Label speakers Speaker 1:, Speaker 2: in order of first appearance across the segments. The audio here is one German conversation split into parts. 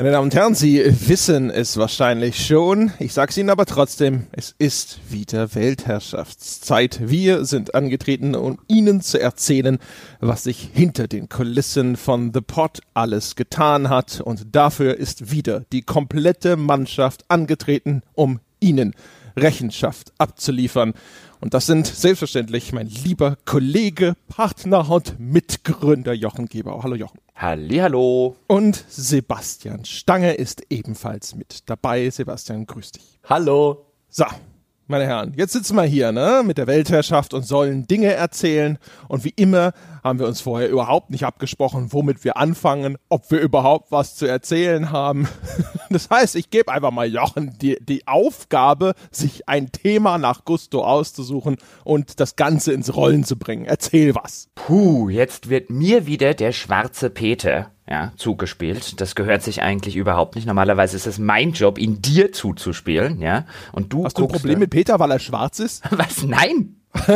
Speaker 1: Meine Damen und Herren, Sie wissen es wahrscheinlich schon. Ich sage es Ihnen aber trotzdem, es ist wieder Weltherrschaftszeit. Wir sind angetreten, um Ihnen zu erzählen, was sich hinter den Kulissen von The Pot alles getan hat. Und dafür ist wieder die komplette Mannschaft angetreten, um Ihnen Rechenschaft abzuliefern. Und das sind selbstverständlich mein lieber Kollege, Partner und Mitgründer Jochen Geber. Hallo Jochen.
Speaker 2: Hallihallo.
Speaker 1: Und Sebastian Stange ist ebenfalls mit dabei. Sebastian, grüß dich.
Speaker 2: Hallo.
Speaker 1: So, meine Herren, jetzt sitzen wir hier, ne, mit der Weltherrschaft und sollen Dinge erzählen. Und wie immer haben wir uns vorher überhaupt nicht abgesprochen, womit wir anfangen, ob wir überhaupt was zu erzählen haben. Das heißt, ich gebe einfach mal Jochen die, die Aufgabe, sich ein Thema nach Gusto auszusuchen und das Ganze ins Rollen zu bringen. Erzähl was.
Speaker 2: Puh, jetzt wird mir wieder der schwarze Peter ja, zugespielt. Das gehört sich eigentlich überhaupt nicht. Normalerweise ist es mein Job, ihn dir zuzuspielen, ja. Und du
Speaker 1: Hast du ein Problem mit Peter, weil er schwarz ist?
Speaker 2: Was? Nein!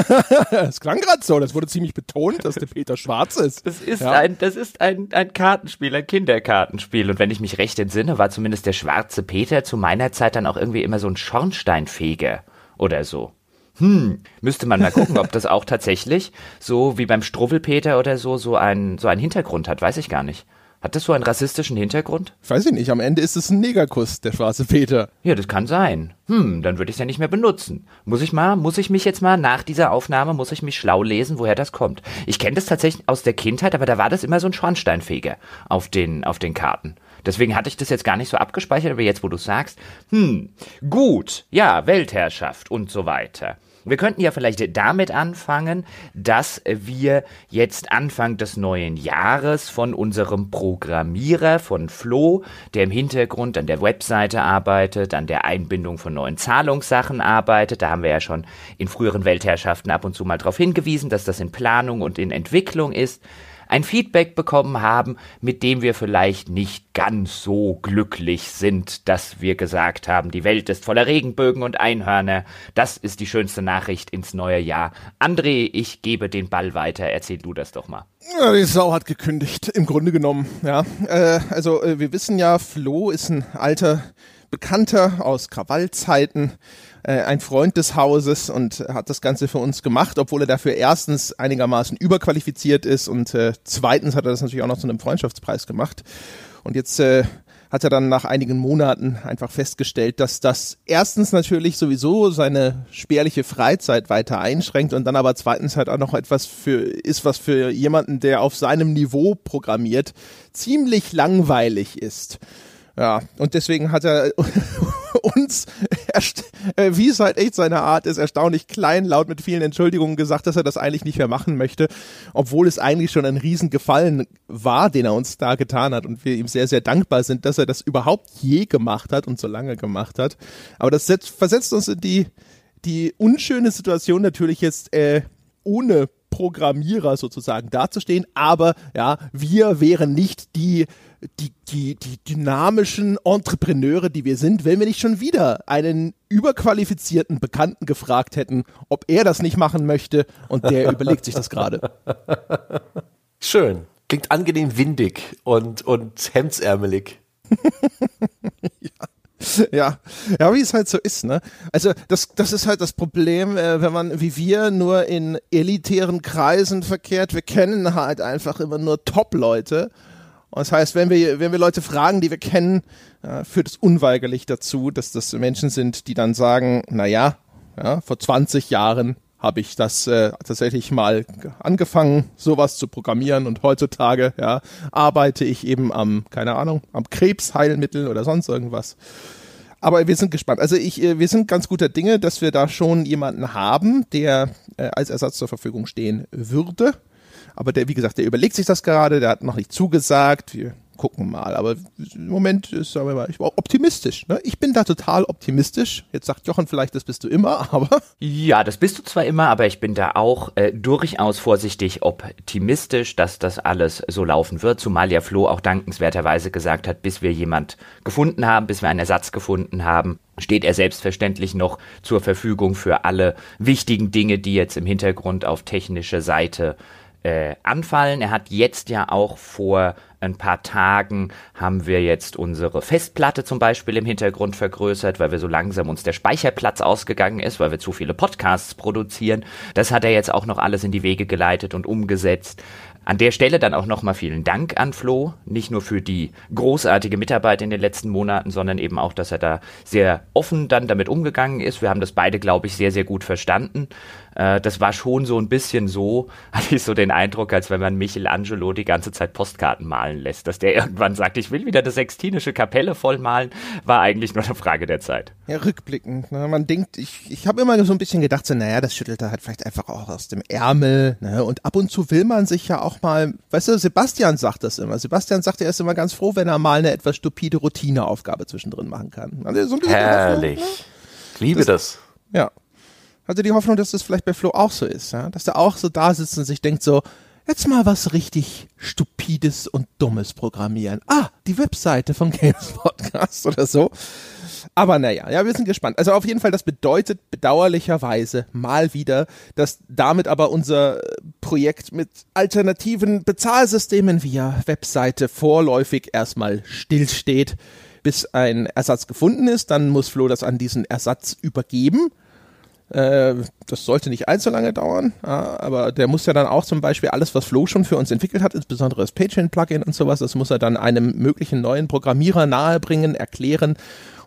Speaker 1: das klang gerade so, das wurde ziemlich betont, dass der Peter schwarz ist.
Speaker 2: Das ist, ja. ein, das ist ein, ein Kartenspiel, ein Kinderkartenspiel. Und wenn ich mich recht entsinne, war zumindest der schwarze Peter zu meiner Zeit dann auch irgendwie immer so ein Schornsteinfeger oder so. Hm, müsste man mal gucken, ob das auch tatsächlich so wie beim Struwwelpeter oder so so ein so einen Hintergrund hat, weiß ich gar nicht. Hat das so einen rassistischen Hintergrund?
Speaker 1: Weiß ich nicht. Am Ende ist es ein Negerkuss, der schwarze Peter.
Speaker 2: Ja, das kann sein. Hm, dann würde ich es ja nicht mehr benutzen. Muss ich mal, muss ich mich jetzt mal nach dieser Aufnahme, muss ich mich schlau lesen, woher das kommt. Ich kenne das tatsächlich aus der Kindheit, aber da war das immer so ein Schornsteinfeger auf den, auf den Karten. Deswegen hatte ich das jetzt gar nicht so abgespeichert, aber jetzt, wo du sagst, hm, gut, ja, Weltherrschaft und so weiter. Wir könnten ja vielleicht damit anfangen, dass wir jetzt Anfang des neuen Jahres von unserem Programmierer, von Flo, der im Hintergrund an der Webseite arbeitet, an der Einbindung von neuen Zahlungssachen arbeitet, da haben wir ja schon in früheren Weltherrschaften ab und zu mal darauf hingewiesen, dass das in Planung und in Entwicklung ist, ein Feedback bekommen haben, mit dem wir vielleicht nicht ganz so glücklich sind, dass wir gesagt haben, die Welt ist voller Regenbögen und Einhörner. Das ist die schönste Nachricht ins neue Jahr. André, ich gebe den Ball weiter. Erzähl du das doch mal.
Speaker 1: Ja, die Sau hat gekündigt, im Grunde genommen. Ja, äh, also äh, wir wissen ja, Flo ist ein alter Bekannter aus Krawallzeiten äh, ein Freund des Hauses und hat das Ganze für uns gemacht, obwohl er dafür erstens einigermaßen überqualifiziert ist und äh, zweitens hat er das natürlich auch noch zu einem Freundschaftspreis gemacht. Und jetzt äh, hat er dann nach einigen Monaten einfach festgestellt, dass das erstens natürlich sowieso seine spärliche Freizeit weiter einschränkt und dann aber zweitens halt auch noch etwas für ist, was für jemanden, der auf seinem Niveau programmiert, ziemlich langweilig ist. Ja, und deswegen hat er uns, äh, wie es halt echt seine Art ist, erstaunlich kleinlaut mit vielen Entschuldigungen gesagt, dass er das eigentlich nicht mehr machen möchte, obwohl es eigentlich schon ein Riesengefallen war, den er uns da getan hat und wir ihm sehr, sehr dankbar sind, dass er das überhaupt je gemacht hat und so lange gemacht hat. Aber das versetzt uns in die, die unschöne Situation natürlich jetzt äh, ohne Programmierer sozusagen dazustehen, aber ja, wir wären nicht die die, die, die dynamischen Entrepreneure, die wir sind, wenn wir nicht schon wieder einen überqualifizierten Bekannten gefragt hätten, ob er das nicht machen möchte und der überlegt sich das gerade.
Speaker 3: Schön. Klingt angenehm windig und, und hemdsärmelig.
Speaker 1: ja. Ja, ja, wie es halt so ist, ne? Also das, das ist halt das Problem, äh, wenn man wie wir nur in elitären Kreisen verkehrt. Wir kennen halt einfach immer nur Top-Leute und das heißt, wenn wir, wenn wir Leute fragen, die wir kennen, äh, führt es unweigerlich dazu, dass das Menschen sind, die dann sagen, na ja, ja vor 20 Jahren habe ich das äh, tatsächlich mal angefangen, sowas zu programmieren und heutzutage ja, arbeite ich eben am, keine Ahnung, am Krebsheilmittel oder sonst irgendwas. Aber wir sind gespannt. Also ich, äh, wir sind ganz guter Dinge, dass wir da schon jemanden haben, der äh, als Ersatz zur Verfügung stehen würde. Aber der, wie gesagt, der überlegt sich das gerade, der hat noch nicht zugesagt. Wir gucken mal. Aber im Moment ist, sagen wir mal, ich war optimistisch. Ne? Ich bin da total optimistisch. Jetzt sagt Jochen vielleicht, das bist du immer, aber.
Speaker 2: Ja, das bist du zwar immer, aber ich bin da auch äh, durchaus vorsichtig optimistisch, dass das alles so laufen wird. Zumal ja Flo auch dankenswerterweise gesagt hat, bis wir jemand gefunden haben, bis wir einen Ersatz gefunden haben, steht er selbstverständlich noch zur Verfügung für alle wichtigen Dinge, die jetzt im Hintergrund auf technischer Seite äh, anfallen. Er hat jetzt ja auch vor, ein paar Tagen haben wir jetzt unsere Festplatte zum Beispiel im Hintergrund vergrößert, weil wir so langsam uns der Speicherplatz ausgegangen ist, weil wir zu viele Podcasts produzieren. Das hat er jetzt auch noch alles in die Wege geleitet und umgesetzt. An der Stelle dann auch nochmal vielen Dank an Flo, nicht nur für die großartige Mitarbeit in den letzten Monaten, sondern eben auch, dass er da sehr offen dann damit umgegangen ist. Wir haben das beide, glaube ich, sehr, sehr gut verstanden. Äh, das war schon so ein bisschen so, hatte ich so den Eindruck, als wenn man Michelangelo die ganze Zeit Postkarten malen lässt, dass der irgendwann sagt, ich will wieder das Sextinische Kapelle vollmalen, war eigentlich nur eine Frage der Zeit.
Speaker 1: Ja, rückblickend. Ne? Man denkt, ich, ich habe immer so ein bisschen gedacht, so, naja, das schüttelt er halt vielleicht einfach auch aus dem Ärmel. Ne? Und ab und zu will man sich ja auch mal, weißt du, Sebastian sagt das immer. Sebastian sagt, er ist immer ganz froh, wenn er mal eine etwas stupide Routineaufgabe zwischendrin machen kann.
Speaker 3: Also so Herrlich. Ne? Ich liebe das, das.
Speaker 1: Ja, hatte die Hoffnung, dass das vielleicht bei Flo auch so ist, ja? dass er auch so da sitzt und sich denkt so, jetzt mal was richtig Stupides und Dummes programmieren. Ah, die Webseite vom Games Podcast oder so. Aber naja, ja, wir sind gespannt. Also auf jeden Fall, das bedeutet bedauerlicherweise mal wieder, dass damit aber unser Projekt mit alternativen Bezahlsystemen via Webseite vorläufig erstmal stillsteht, bis ein Ersatz gefunden ist. Dann muss Flo das an diesen Ersatz übergeben. Äh, das sollte nicht allzu lange dauern, aber der muss ja dann auch zum Beispiel alles, was Flow schon für uns entwickelt hat, insbesondere das Patreon-Plugin und sowas, das muss er dann einem möglichen neuen Programmierer nahebringen, erklären.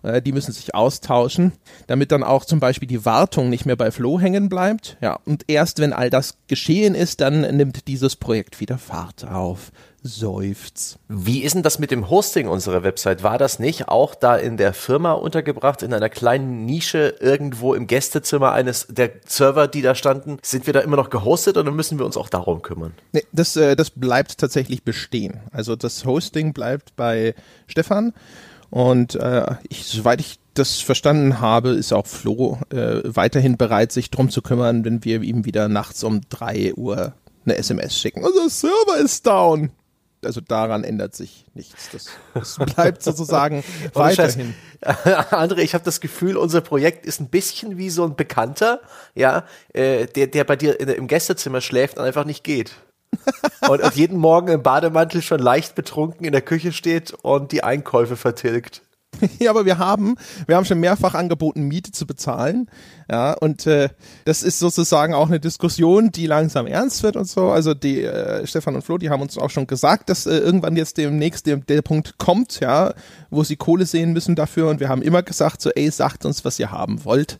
Speaker 1: Äh, die müssen sich austauschen, damit dann auch zum Beispiel die Wartung nicht mehr bei Flow hängen bleibt. Ja, und erst wenn all das geschehen ist, dann nimmt dieses Projekt wieder Fahrt auf. Seufz.
Speaker 3: Wie ist denn das mit dem Hosting unserer Website? War das nicht auch da in der Firma untergebracht, in einer kleinen Nische irgendwo im Gästezimmer eines der Server, die da standen? Sind wir da immer noch gehostet oder müssen wir uns auch darum kümmern?
Speaker 1: Nee, das, äh, das bleibt tatsächlich bestehen. Also das Hosting bleibt bei Stefan und äh, ich, soweit ich das verstanden habe, ist auch Flo äh, weiterhin bereit, sich drum zu kümmern, wenn wir ihm wieder nachts um drei Uhr eine SMS schicken. Unser Server ist down also daran ändert sich nichts. Das, das bleibt sozusagen weiterhin.
Speaker 3: André, ich habe das Gefühl, unser Projekt ist ein bisschen wie so ein Bekannter, ja, äh, der, der bei dir in, im Gästezimmer schläft und einfach nicht geht. und, und jeden Morgen im Bademantel schon leicht betrunken in der Küche steht und die Einkäufe vertilgt.
Speaker 1: ja, aber wir haben, wir haben schon mehrfach angeboten, Miete zu bezahlen. Ja, und äh, das ist sozusagen auch eine Diskussion, die langsam ernst wird und so. Also die äh, Stefan und Flo, die haben uns auch schon gesagt, dass äh, irgendwann jetzt demnächst der, der Punkt kommt, ja, wo sie Kohle sehen müssen dafür. Und wir haben immer gesagt, so, ey, sagt uns, was ihr haben wollt.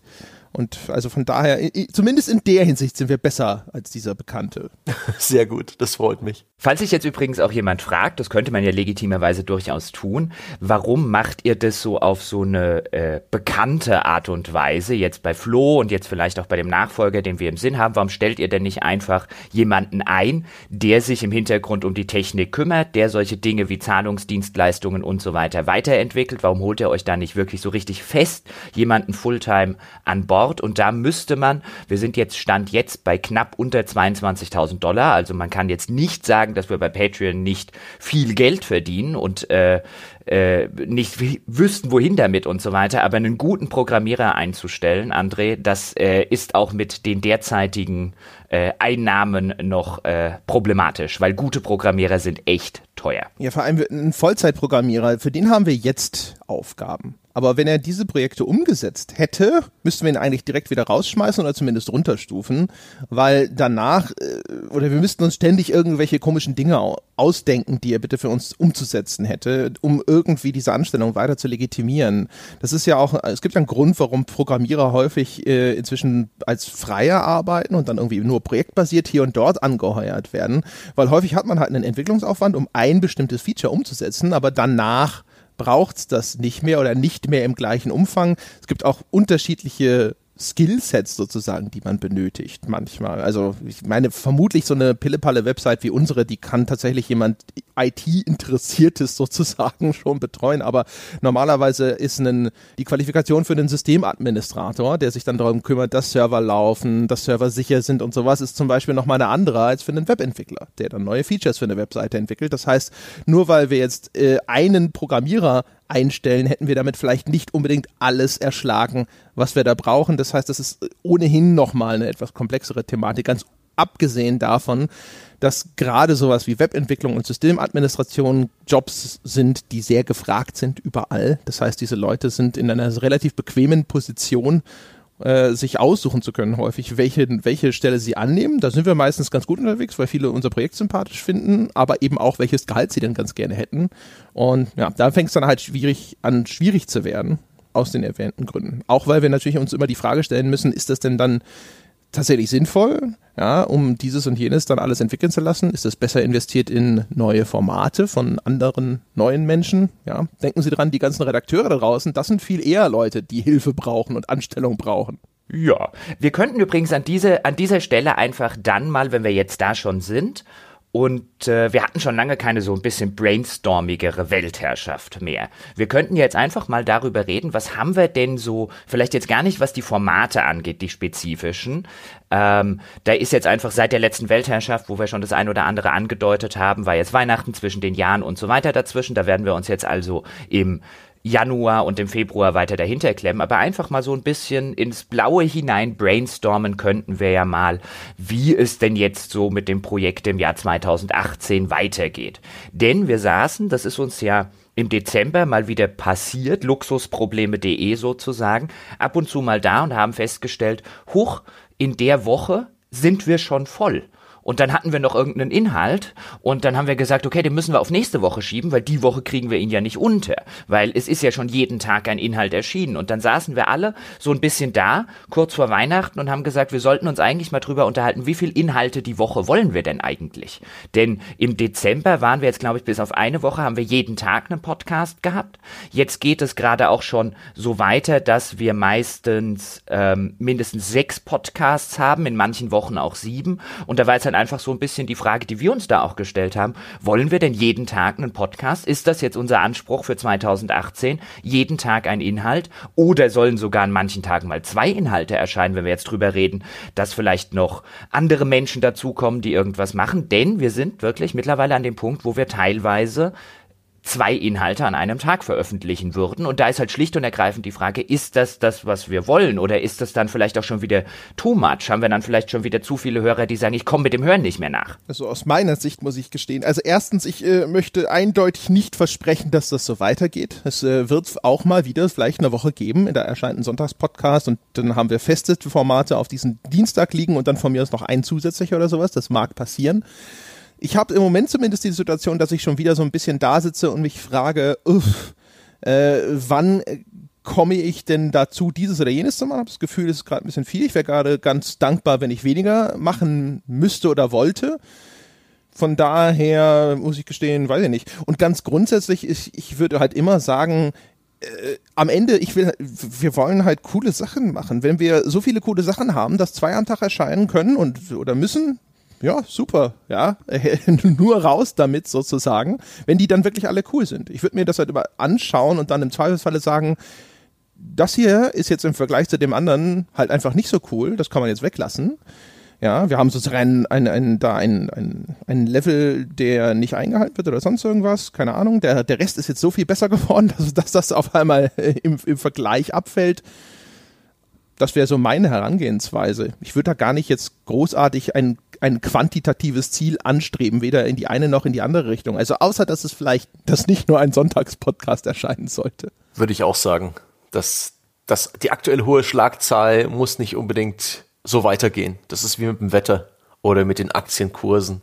Speaker 1: Und also von daher, zumindest in der Hinsicht sind wir besser als dieser Bekannte.
Speaker 3: Sehr gut, das freut mich.
Speaker 2: Falls sich jetzt übrigens auch jemand fragt, das könnte man ja legitimerweise durchaus tun, warum macht ihr das so auf so eine äh, bekannte Art und Weise, jetzt bei Flo und jetzt vielleicht auch bei dem Nachfolger, den wir im Sinn haben, warum stellt ihr denn nicht einfach jemanden ein, der sich im Hintergrund um die Technik kümmert, der solche Dinge wie Zahlungsdienstleistungen und so weiter weiterentwickelt? Warum holt ihr euch da nicht wirklich so richtig fest jemanden Fulltime an Bord? Ort und da müsste man, wir sind jetzt Stand jetzt bei knapp unter 22.000 Dollar, also man kann jetzt nicht sagen, dass wir bei Patreon nicht viel Geld verdienen und äh, äh, nicht wüssten, wohin damit und so weiter, aber einen guten Programmierer einzustellen, André, das äh, ist auch mit den derzeitigen äh, Einnahmen noch äh, problematisch, weil gute Programmierer sind echt teuer.
Speaker 1: Ja, vor allem ein Vollzeitprogrammierer, für den haben wir jetzt Aufgaben. Aber wenn er diese Projekte umgesetzt hätte, müssten wir ihn eigentlich direkt wieder rausschmeißen oder zumindest runterstufen, weil danach, äh, oder wir müssten uns ständig irgendwelche komischen Dinge ausdenken, die er bitte für uns umzusetzen hätte, um irgendwie diese Anstellung weiter zu legitimieren. Das ist ja auch, es gibt einen Grund, warum Programmierer häufig äh, inzwischen als Freier arbeiten und dann irgendwie nur projektbasiert hier und dort angeheuert werden, weil häufig hat man halt einen Entwicklungsaufwand, um ein bestimmtes Feature umzusetzen, aber danach braucht's das nicht mehr oder nicht mehr im gleichen Umfang. Es gibt auch unterschiedliche Skillsets sozusagen, die man benötigt manchmal. Also ich meine, vermutlich so eine Pillepalle-Website wie unsere, die kann tatsächlich jemand IT-Interessiertes sozusagen schon betreuen, aber normalerweise ist ein, die Qualifikation für einen Systemadministrator, der sich dann darum kümmert, dass Server laufen, dass Server sicher sind und sowas, ist zum Beispiel nochmal eine andere als für einen Webentwickler, der dann neue Features für eine Webseite entwickelt. Das heißt, nur weil wir jetzt äh, einen Programmierer einstellen, hätten wir damit vielleicht nicht unbedingt alles erschlagen, was wir da brauchen. Das heißt, das ist ohnehin nochmal eine etwas komplexere Thematik, ganz abgesehen davon, dass gerade sowas wie Webentwicklung und Systemadministration Jobs sind, die sehr gefragt sind überall. Das heißt, diese Leute sind in einer relativ bequemen Position, äh, sich aussuchen zu können, häufig, welche, welche Stelle sie annehmen. Da sind wir meistens ganz gut unterwegs, weil viele unser Projekt sympathisch finden, aber eben auch, welches Gehalt sie denn ganz gerne hätten. Und ja, da fängt es dann halt schwierig an, schwierig zu werden, aus den erwähnten Gründen. Auch weil wir natürlich uns immer die Frage stellen müssen, ist das denn dann tatsächlich sinnvoll, ja, um dieses und jenes dann alles entwickeln zu lassen? Ist es besser investiert in neue Formate von anderen neuen Menschen? Ja, denken Sie dran, die ganzen Redakteure da draußen, das sind viel eher Leute, die Hilfe brauchen und Anstellung brauchen.
Speaker 2: Ja, wir könnten übrigens an diese an dieser Stelle einfach dann mal, wenn wir jetzt da schon sind, und äh, wir hatten schon lange keine so ein bisschen brainstormigere Weltherrschaft mehr. Wir könnten jetzt einfach mal darüber reden, was haben wir denn so, vielleicht jetzt gar nicht, was die Formate angeht, die spezifischen. Ähm, da ist jetzt einfach seit der letzten Weltherrschaft, wo wir schon das ein oder andere angedeutet haben, war jetzt Weihnachten zwischen den Jahren und so weiter dazwischen. Da werden wir uns jetzt also im Januar und im Februar weiter dahinter klemmen, aber einfach mal so ein bisschen ins Blaue hinein brainstormen könnten wir ja mal, wie es denn jetzt so mit dem Projekt im Jahr 2018 weitergeht. Denn wir saßen, das ist uns ja im Dezember mal wieder passiert, luxusprobleme.de sozusagen, ab und zu mal da und haben festgestellt, huch, in der Woche sind wir schon voll. Und dann hatten wir noch irgendeinen Inhalt und dann haben wir gesagt, okay, den müssen wir auf nächste Woche schieben, weil die Woche kriegen wir ihn ja nicht unter, weil es ist ja schon jeden Tag ein Inhalt erschienen. Und dann saßen wir alle so ein bisschen da, kurz vor Weihnachten und haben gesagt, wir sollten uns eigentlich mal drüber unterhalten, wie viel Inhalte die Woche wollen wir denn eigentlich? Denn im Dezember waren wir jetzt, glaube ich, bis auf eine Woche haben wir jeden Tag einen Podcast gehabt. Jetzt geht es gerade auch schon so weiter, dass wir meistens ähm, mindestens sechs Podcasts haben, in manchen Wochen auch sieben. Und da war jetzt dann einfach so ein bisschen die Frage, die wir uns da auch gestellt haben. Wollen wir denn jeden Tag einen Podcast? Ist das jetzt unser Anspruch für 2018? Jeden Tag ein Inhalt? Oder sollen sogar an manchen Tagen mal zwei Inhalte erscheinen, wenn wir jetzt drüber reden, dass vielleicht noch andere Menschen dazukommen, die irgendwas machen? Denn wir sind wirklich mittlerweile an dem Punkt, wo wir teilweise zwei Inhalte an einem Tag veröffentlichen würden. Und da ist halt schlicht und ergreifend die Frage, ist das das, was wir wollen? Oder ist das dann vielleicht auch schon wieder too much? Haben wir dann vielleicht schon wieder zu viele Hörer, die sagen, ich komme mit dem Hören nicht mehr nach?
Speaker 1: Also aus meiner Sicht muss ich gestehen. Also erstens, ich äh, möchte eindeutig nicht versprechen, dass das so weitergeht. Es äh, wird auch mal wieder vielleicht eine Woche geben. Da erscheint ein Sonntagspodcast und dann haben wir feste Formate auf diesen Dienstag liegen und dann von mir aus noch ein zusätzlicher oder sowas. Das mag passieren ich habe im Moment zumindest die Situation, dass ich schon wieder so ein bisschen da sitze und mich frage, uff, äh, wann komme ich denn dazu, dieses oder jenes zu machen? Ich habe das Gefühl, es ist gerade ein bisschen viel. Ich wäre gerade ganz dankbar, wenn ich weniger machen müsste oder wollte. Von daher muss ich gestehen, weiß ich nicht. Und ganz grundsätzlich, ich, ich würde halt immer sagen, äh, am Ende, ich will, wir wollen halt coole Sachen machen. Wenn wir so viele coole Sachen haben, dass zwei am Tag erscheinen können und oder müssen, ja, super, ja, nur raus damit sozusagen, wenn die dann wirklich alle cool sind. Ich würde mir das halt immer anschauen und dann im Zweifelsfalle sagen, das hier ist jetzt im Vergleich zu dem anderen halt einfach nicht so cool, das kann man jetzt weglassen. Ja, wir haben sozusagen ein, ein, ein, da ein, ein, ein Level, der nicht eingehalten wird oder sonst irgendwas, keine Ahnung. Der, der Rest ist jetzt so viel besser geworden, dass, dass das auf einmal im, im Vergleich abfällt das wäre so meine Herangehensweise. Ich würde da gar nicht jetzt großartig ein, ein quantitatives Ziel anstreben, weder in die eine noch in die andere Richtung. Also außer, dass es vielleicht, dass nicht nur ein Sonntagspodcast erscheinen sollte.
Speaker 3: Würde ich auch sagen, dass, dass die aktuell hohe Schlagzahl muss nicht unbedingt so weitergehen. Das ist wie mit dem Wetter oder mit den Aktienkursen.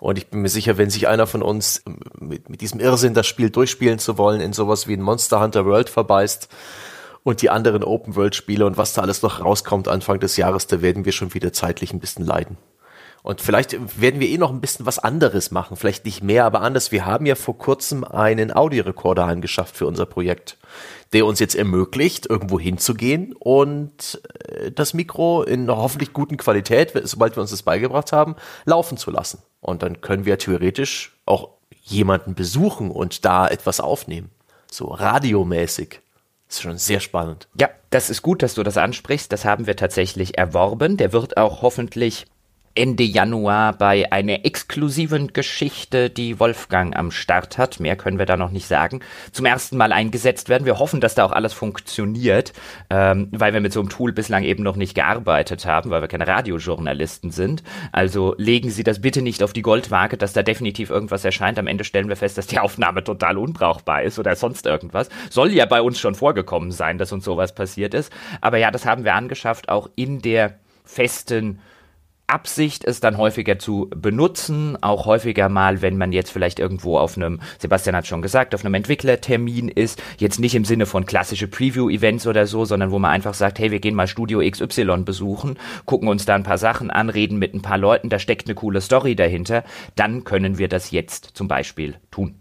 Speaker 3: Und ich bin mir sicher, wenn sich einer von uns mit, mit diesem Irrsinn, das Spiel durchspielen zu wollen, in sowas wie ein Monster Hunter World verbeißt, und die anderen Open-World-Spiele und was da alles noch rauskommt Anfang des Jahres, da werden wir schon wieder zeitlich ein bisschen leiden. Und vielleicht werden wir eh noch ein bisschen was anderes machen, vielleicht nicht mehr, aber anders. Wir haben ja vor kurzem einen Audiorekorder angeschafft für unser Projekt, der uns jetzt ermöglicht, irgendwo hinzugehen und äh, das Mikro in hoffentlich guten Qualität, sobald wir uns das beigebracht haben, laufen zu lassen. Und dann können wir theoretisch auch jemanden besuchen und da etwas aufnehmen. So radiomäßig. Ist schon sehr spannend.
Speaker 2: Ja, das ist gut, dass du das ansprichst. Das haben wir tatsächlich erworben. Der wird auch hoffentlich Ende Januar bei einer exklusiven Geschichte, die Wolfgang am Start hat. Mehr können wir da noch nicht sagen. Zum ersten Mal eingesetzt werden. Wir hoffen, dass da auch alles funktioniert, ähm, weil wir mit so einem Tool bislang eben noch nicht gearbeitet haben, weil wir keine Radiojournalisten sind. Also legen Sie das bitte nicht auf die Goldwaage, dass da definitiv irgendwas erscheint. Am Ende stellen wir fest, dass die Aufnahme total unbrauchbar ist oder sonst irgendwas. Soll ja bei uns schon vorgekommen sein, dass uns sowas passiert ist. Aber ja, das haben wir angeschafft, auch in der festen Absicht, es dann häufiger zu benutzen, auch häufiger mal, wenn man jetzt vielleicht irgendwo auf einem, Sebastian hat schon gesagt, auf einem Entwicklertermin ist, jetzt nicht im Sinne von klassische Preview-Events oder so, sondern wo man einfach sagt, hey, wir gehen mal Studio XY besuchen, gucken uns da ein paar Sachen an, reden mit ein paar Leuten, da steckt eine coole Story dahinter, dann können wir das jetzt zum Beispiel tun.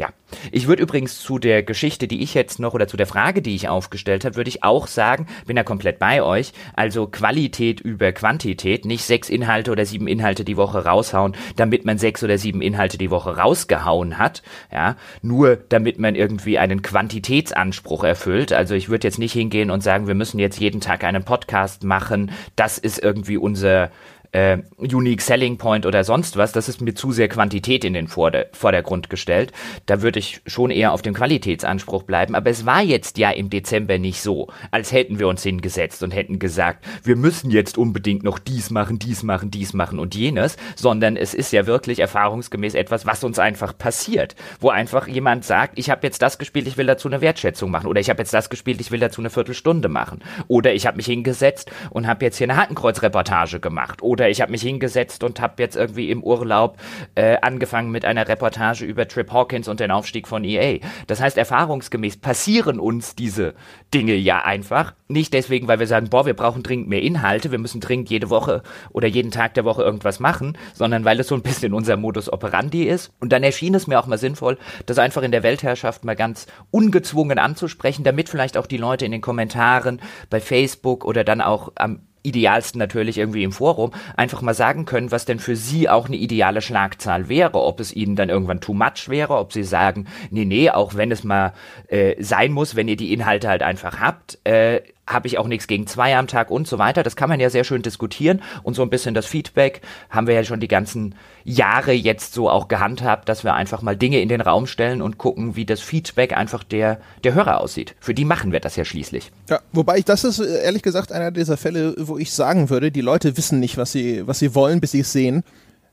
Speaker 2: Ja, ich würde übrigens zu der Geschichte, die ich jetzt noch oder zu der Frage, die ich aufgestellt habe, würde ich auch sagen, bin da komplett bei euch. Also Qualität über Quantität, nicht sechs Inhalte oder sieben Inhalte die Woche raushauen, damit man sechs oder sieben Inhalte die Woche rausgehauen hat. Ja, nur damit man irgendwie einen Quantitätsanspruch erfüllt. Also ich würde jetzt nicht hingehen und sagen, wir müssen jetzt jeden Tag einen Podcast machen. Das ist irgendwie unser äh, Unique Selling Point oder sonst was, das ist mir zu sehr Quantität in den Vorder Vordergrund gestellt. Da würde ich schon eher auf dem Qualitätsanspruch bleiben. Aber es war jetzt ja im Dezember nicht so, als hätten wir uns hingesetzt und hätten gesagt, wir müssen jetzt unbedingt noch dies machen, dies machen, dies machen und jenes, sondern es ist ja wirklich erfahrungsgemäß etwas, was uns einfach passiert, wo einfach jemand sagt, ich habe jetzt das gespielt, ich will dazu eine Wertschätzung machen oder ich habe jetzt das gespielt, ich will dazu eine Viertelstunde machen oder ich habe mich hingesetzt und habe jetzt hier eine Hakenkreuzreportage gemacht oder oder ich habe mich hingesetzt und habe jetzt irgendwie im Urlaub äh, angefangen mit einer Reportage über Trip Hawkins und den Aufstieg von EA. Das heißt, erfahrungsgemäß passieren uns diese Dinge ja einfach. Nicht deswegen, weil wir sagen, boah, wir brauchen dringend mehr Inhalte, wir müssen dringend jede Woche oder jeden Tag der Woche irgendwas machen, sondern weil es so ein bisschen unser Modus operandi ist. Und dann erschien es mir auch mal sinnvoll, das einfach in der Weltherrschaft mal ganz ungezwungen anzusprechen, damit vielleicht auch die Leute in den Kommentaren bei Facebook oder dann auch am idealsten natürlich irgendwie im Forum, einfach mal sagen können, was denn für sie auch eine ideale Schlagzahl wäre, ob es ihnen dann irgendwann too much wäre, ob sie sagen, nee, nee, auch wenn es mal äh, sein muss, wenn ihr die Inhalte halt einfach habt, äh, habe ich auch nichts gegen zwei am Tag und so weiter. Das kann man ja sehr schön diskutieren und so ein bisschen das Feedback haben wir ja schon die ganzen Jahre jetzt so auch gehandhabt, dass wir einfach mal Dinge in den Raum stellen und gucken, wie das Feedback einfach der, der Hörer aussieht. Für die machen wir das ja schließlich.
Speaker 1: Ja, wobei ich, das ist äh, ehrlich gesagt einer dieser Fälle, wo ich sagen würde, die Leute wissen nicht, was sie, was sie wollen, bis sie es sehen.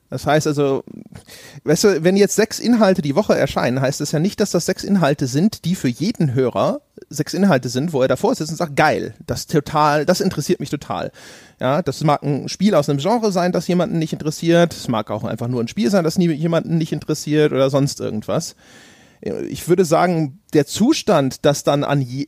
Speaker 1: Das heißt also, weißt du, wenn jetzt sechs Inhalte die Woche erscheinen, heißt das ja nicht, dass das sechs Inhalte sind, die für jeden Hörer sechs Inhalte sind, wo er davor sitzt und sagt, geil, das total, das interessiert mich total. Ja, das mag ein Spiel aus einem Genre sein, das jemanden nicht interessiert. Es mag auch einfach nur ein Spiel sein, das nie jemanden nicht interessiert oder sonst irgendwas. Ich würde sagen, der Zustand, dass dann an je,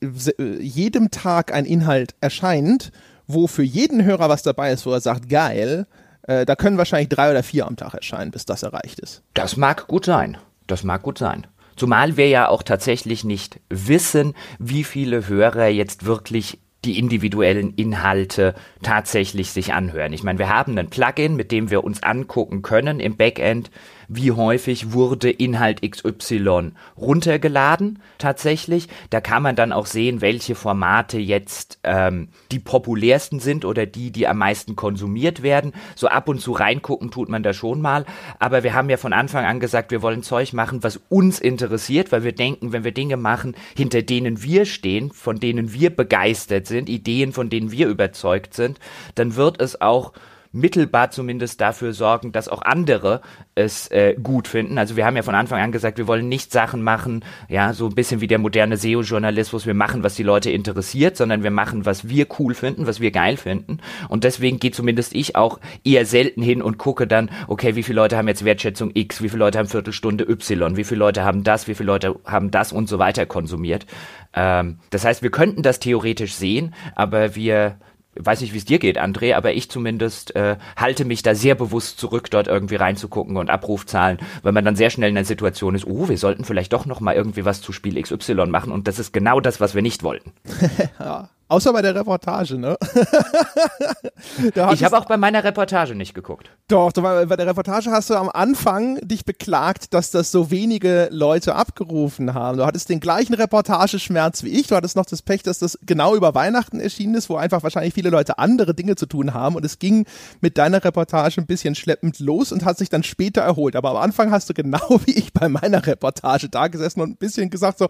Speaker 1: jedem Tag ein Inhalt erscheint, wo für jeden Hörer was dabei ist, wo er sagt, geil, äh, da können wahrscheinlich drei oder vier am Tag erscheinen, bis das erreicht ist.
Speaker 2: Das mag gut sein. Das mag gut sein. Zumal wir ja auch tatsächlich nicht wissen, wie viele Hörer jetzt wirklich die individuellen Inhalte tatsächlich sich anhören. Ich meine, wir haben ein Plugin, mit dem wir uns angucken können im Backend, wie häufig wurde Inhalt XY runtergeladen tatsächlich. Da kann man dann auch sehen, welche Formate jetzt ähm, die populärsten sind oder die, die am meisten konsumiert werden. So ab und zu reingucken tut man da schon mal. Aber wir haben ja von Anfang an gesagt, wir wollen Zeug machen, was uns interessiert, weil wir denken, wenn wir Dinge machen, hinter denen wir stehen, von denen wir begeistert sind, Ideen, von denen wir überzeugt sind, dann wird es auch mittelbar zumindest dafür sorgen, dass auch andere es äh, gut finden. Also wir haben ja von Anfang an gesagt, wir wollen nicht Sachen machen, ja, so ein bisschen wie der moderne SEO-Journalismus, wir machen, was die Leute interessiert, sondern wir machen, was wir cool finden, was wir geil finden. Und deswegen geht zumindest ich auch eher selten hin und gucke dann, okay, wie viele Leute haben jetzt Wertschätzung X, wie viele Leute haben Viertelstunde Y, wie viele Leute haben das, wie viele Leute haben das und so weiter konsumiert. Ähm, das heißt, wir könnten das theoretisch sehen, aber wir weiß nicht, wie es dir geht, André, aber ich zumindest äh, halte mich da sehr bewusst zurück, dort irgendwie reinzugucken und Abrufzahlen, weil man dann sehr schnell in einer Situation ist, oh, wir sollten vielleicht doch noch mal irgendwie was zu Spiel XY machen und das ist genau das, was wir nicht wollten.
Speaker 1: ja. Außer bei der Reportage, ne?
Speaker 2: ich habe auch bei meiner Reportage nicht geguckt.
Speaker 1: Doch, bei der Reportage hast du am Anfang dich beklagt, dass das so wenige Leute abgerufen haben. Du hattest den gleichen Reportageschmerz wie ich. Du hattest noch das Pech, dass das genau über Weihnachten erschienen ist, wo einfach wahrscheinlich viele Leute andere Dinge zu tun haben. Und es ging mit deiner Reportage ein bisschen schleppend los und hat sich dann später erholt. Aber am Anfang hast du genau wie ich bei meiner Reportage da gesessen und ein bisschen gesagt so,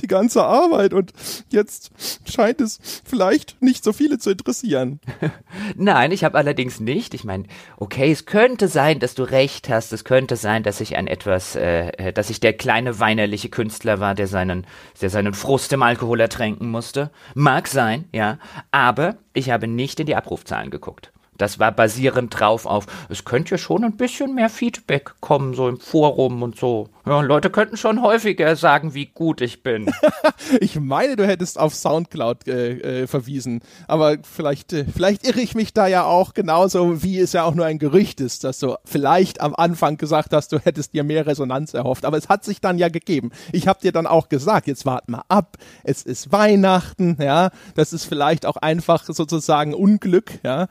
Speaker 1: die ganze Arbeit und jetzt scheint es vielleicht nicht so viele zu interessieren.
Speaker 2: Nein, ich habe allerdings nicht. Ich meine, okay, es könnte sein, dass du recht hast. Es könnte sein, dass ich ein etwas, äh, dass ich der kleine weinerliche Künstler war, der seinen, der seinen Frust im Alkohol ertränken musste. Mag sein, ja. Aber ich habe nicht in die Abrufzahlen geguckt. Das war basierend drauf auf, es könnte ja schon ein bisschen mehr Feedback kommen, so im Forum und so. Ja, Leute könnten schon häufiger sagen, wie gut ich bin.
Speaker 1: ich meine, du hättest auf Soundcloud äh, äh, verwiesen. Aber vielleicht, äh, vielleicht irre ich mich da ja auch genauso, wie es ja auch nur ein Gerücht ist, dass du vielleicht am Anfang gesagt hast, du hättest dir mehr Resonanz erhofft. Aber es hat sich dann ja gegeben. Ich habe dir dann auch gesagt, jetzt wart mal ab. Es ist Weihnachten, ja. Das ist vielleicht auch einfach sozusagen Unglück, ja.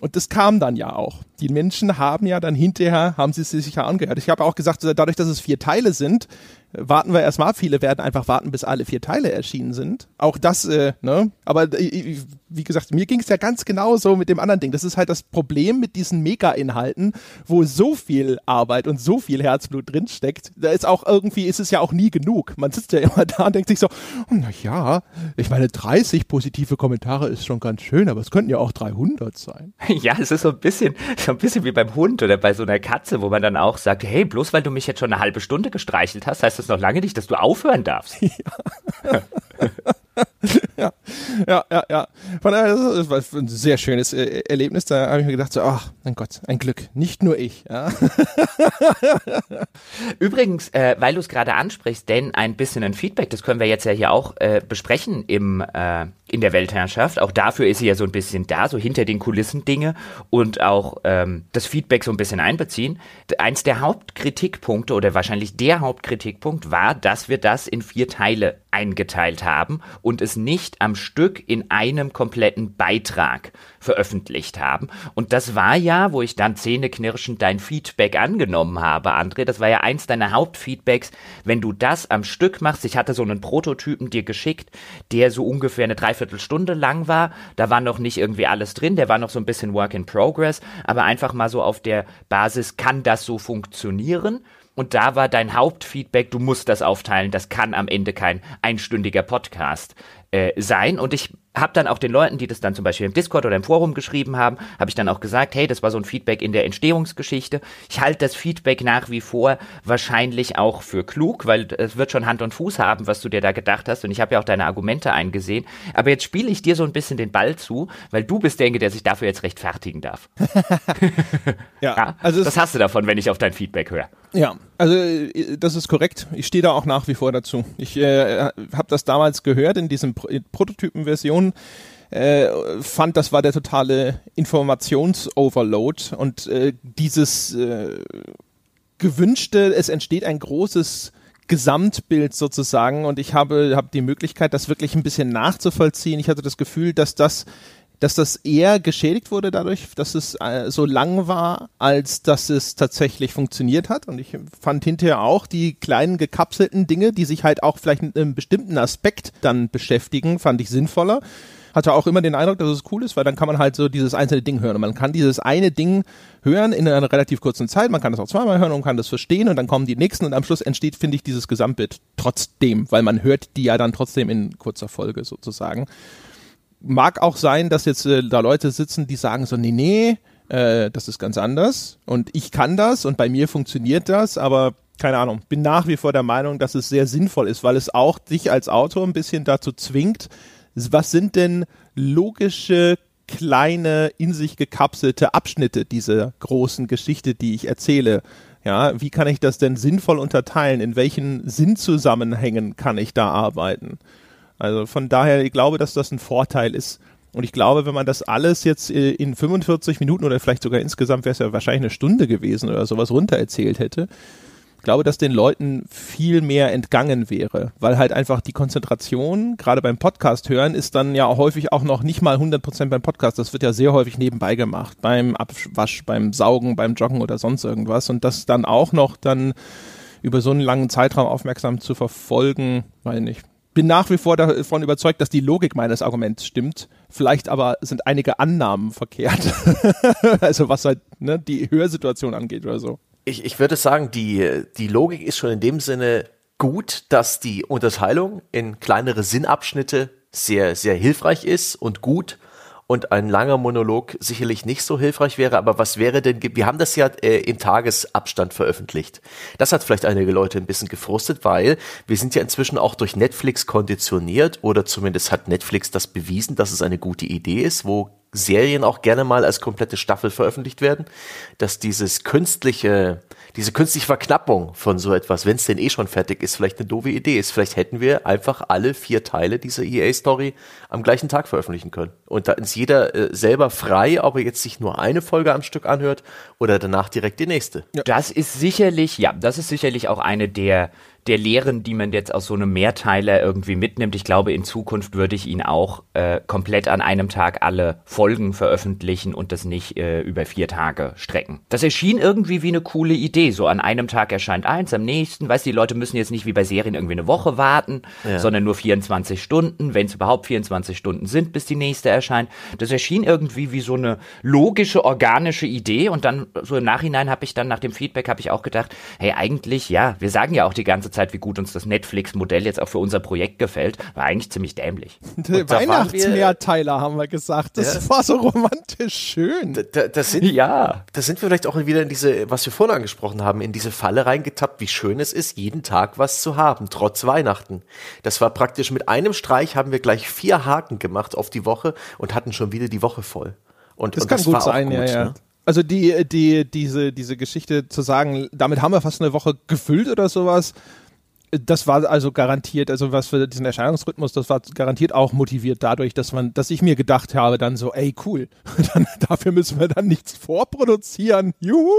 Speaker 1: Und das kam dann ja auch. Die Menschen haben ja dann hinterher, haben sie sich ja angehört. Ich habe auch gesagt, dadurch, dass es vier Teile sind, warten wir erstmal ab. Viele werden einfach warten, bis alle vier Teile erschienen sind. Auch das, äh, ne? Aber äh, wie gesagt, mir ging es ja ganz genauso mit dem anderen Ding. Das ist halt das Problem mit diesen Mega-Inhalten, wo so viel Arbeit und so viel Herzblut drinsteckt. Da ist auch irgendwie, ist es ja auch nie genug. Man sitzt ja immer da und denkt sich so, oh, na ja, ich meine, 30 positive Kommentare ist schon ganz schön, aber es könnten ja auch 300 sein.
Speaker 2: Ja, es ist so ein bisschen, so ein bisschen wie beim Hund oder bei so einer Katze, wo man dann auch sagt, hey, bloß weil du mich jetzt schon eine halbe Stunde gestreichelt hast, heißt das noch lange nicht, dass du aufhören darfst.
Speaker 1: Ja. ja, ja, ja, Von daher, das war ein sehr schönes äh, Erlebnis. Da habe ich mir gedacht, so, ach, mein Gott, ein Glück. Nicht nur ich. Ja.
Speaker 2: Übrigens, äh, weil du es gerade ansprichst, denn ein bisschen ein Feedback, das können wir jetzt ja hier auch äh, besprechen im äh, in der Weltherrschaft. Auch dafür ist sie ja so ein bisschen da, so hinter den Kulissen Dinge und auch ähm, das Feedback so ein bisschen einbeziehen. Eins der Hauptkritikpunkte oder wahrscheinlich der Hauptkritikpunkt war, dass wir das in vier Teile eingeteilt haben und es nicht am Stück in einem kompletten Beitrag veröffentlicht haben. Und das war ja, wo ich dann zähneknirschend dein Feedback angenommen habe, André, das war ja eins deiner Hauptfeedbacks, wenn du das am Stück machst. Ich hatte so einen Prototypen dir geschickt, der so ungefähr eine Dreiviertelstunde lang war. Da war noch nicht irgendwie alles drin, der war noch so ein bisschen Work in Progress, aber einfach mal so auf der Basis, kann das so funktionieren? Und da war dein Hauptfeedback, du musst das aufteilen, das kann am Ende kein einstündiger Podcast äh, sein. Und ich habe dann auch den Leuten, die das dann zum Beispiel im Discord oder im Forum geschrieben haben, habe ich dann auch gesagt, hey, das war so ein Feedback in der Entstehungsgeschichte. Ich halte das Feedback nach wie vor wahrscheinlich auch für klug, weil es wird schon Hand und Fuß haben, was du dir da gedacht hast. Und ich habe ja auch deine Argumente eingesehen. Aber jetzt spiele ich dir so ein bisschen den Ball zu, weil du bist derjenige, der sich dafür jetzt rechtfertigen darf. ja, ja, also das hast du davon, wenn ich auf dein Feedback höre.
Speaker 1: Ja, also äh, das ist korrekt. Ich stehe da auch nach wie vor dazu. Ich äh, habe das damals gehört in diesem Pro Prototypen-Version. Äh, fand, das war der totale Informationsoverload und äh, dieses äh, gewünschte, es entsteht ein großes Gesamtbild sozusagen und ich habe, habe die Möglichkeit, das wirklich ein bisschen nachzuvollziehen. Ich hatte das Gefühl, dass das dass das eher geschädigt wurde dadurch, dass es äh, so lang war, als dass es tatsächlich funktioniert hat. Und ich fand hinterher auch die kleinen gekapselten Dinge, die sich halt auch vielleicht mit einem bestimmten Aspekt dann beschäftigen, fand ich sinnvoller. Hatte auch immer den Eindruck, dass es cool ist, weil dann kann man halt so dieses einzelne Ding hören. Und man kann dieses eine Ding hören in einer relativ kurzen Zeit. Man kann das auch zweimal hören und kann das verstehen und dann kommen die nächsten und am Schluss entsteht, finde ich, dieses Gesamtbild trotzdem, weil man hört die ja dann trotzdem in kurzer Folge sozusagen mag auch sein, dass jetzt äh, da Leute sitzen, die sagen so, nee, nee, äh, das ist ganz anders und ich kann das und bei mir funktioniert das, aber keine Ahnung, bin nach wie vor der Meinung, dass es sehr sinnvoll ist, weil es auch dich als Autor ein bisschen dazu zwingt, was sind denn logische kleine in sich gekapselte Abschnitte dieser großen Geschichte, die ich erzähle. Ja, wie kann ich das denn sinnvoll unterteilen? In welchen Sinnzusammenhängen kann ich da arbeiten? Also von daher, ich glaube, dass das ein Vorteil ist. Und ich glaube, wenn man das alles jetzt äh, in 45 Minuten oder vielleicht sogar insgesamt wäre es ja wahrscheinlich eine Stunde gewesen oder sowas runtererzählt hätte, Ich glaube, dass den Leuten viel mehr entgangen wäre, weil halt einfach die Konzentration, gerade beim Podcast hören, ist dann ja häufig auch noch nicht mal 100% beim Podcast. Das wird ja sehr häufig nebenbei gemacht, beim Abwasch, beim Saugen, beim Joggen oder sonst irgendwas. Und das dann auch noch dann über so einen langen Zeitraum aufmerksam zu verfolgen, weiß nicht. Bin nach wie vor davon überzeugt, dass die Logik meines Arguments stimmt. Vielleicht aber sind einige Annahmen verkehrt. also was halt ne, die Hörsituation angeht oder so
Speaker 3: ich, ich würde sagen, die, die Logik ist schon in dem Sinne gut, dass die Unterteilung in kleinere Sinnabschnitte sehr, sehr hilfreich ist und gut und ein langer Monolog sicherlich nicht so hilfreich wäre. Aber was wäre denn, wir haben das ja äh, im Tagesabstand veröffentlicht. Das hat vielleicht einige Leute ein bisschen gefrustet, weil wir sind ja inzwischen auch durch Netflix konditioniert oder zumindest hat Netflix das bewiesen, dass es eine gute Idee ist, wo Serien auch gerne mal als komplette Staffel veröffentlicht werden, dass dieses künstliche, diese künstliche Verknappung von so etwas, wenn es denn eh schon fertig ist, vielleicht eine doofe Idee ist. Vielleicht hätten wir einfach alle vier Teile dieser EA-Story am gleichen Tag veröffentlichen können. Und da ist jeder äh, selber frei, ob er jetzt sich nur eine Folge am Stück anhört oder danach direkt die nächste.
Speaker 2: Das ist sicherlich, ja, das ist sicherlich auch eine der der Lehren, die man jetzt aus so einem Mehrteiler irgendwie mitnimmt. Ich glaube, in Zukunft würde ich ihn auch äh, komplett an einem Tag alle Folgen veröffentlichen und das nicht äh, über vier Tage strecken. Das erschien irgendwie wie eine coole Idee. So an einem Tag erscheint eins, am nächsten. Weißt du, die Leute müssen jetzt nicht wie bei Serien irgendwie eine Woche warten, ja. sondern nur 24 Stunden, wenn es überhaupt 24 Stunden sind, bis die nächste erscheint. Das erschien irgendwie wie so eine logische, organische Idee und dann so im Nachhinein habe ich dann nach dem Feedback habe ich auch gedacht, hey, eigentlich ja, wir sagen ja auch die ganze Zeit, wie gut uns das Netflix-Modell jetzt auch für unser Projekt gefällt, war eigentlich ziemlich dämlich.
Speaker 1: Weihnachtsmehrteiler haben wir gesagt. Das ja. war so romantisch schön.
Speaker 3: Da, da, das sind, ja. Da sind wir vielleicht auch wieder in diese, was wir vorhin angesprochen haben, in diese Falle reingetappt, wie schön es ist, jeden Tag was zu haben, trotz Weihnachten. Das war praktisch mit einem Streich haben wir gleich vier Haken gemacht auf die Woche und hatten schon wieder die Woche voll. Und,
Speaker 1: das
Speaker 3: und
Speaker 1: kann das gut sein, gut, ja, ja. Ne? Also die, die, diese, diese Geschichte zu sagen, damit haben wir fast eine Woche gefüllt oder sowas, das war also garantiert, also was für diesen Erscheinungsrhythmus, das war garantiert auch motiviert dadurch, dass man, dass ich mir gedacht habe, dann so, ey, cool, dann, dafür müssen wir dann nichts vorproduzieren. Juhu!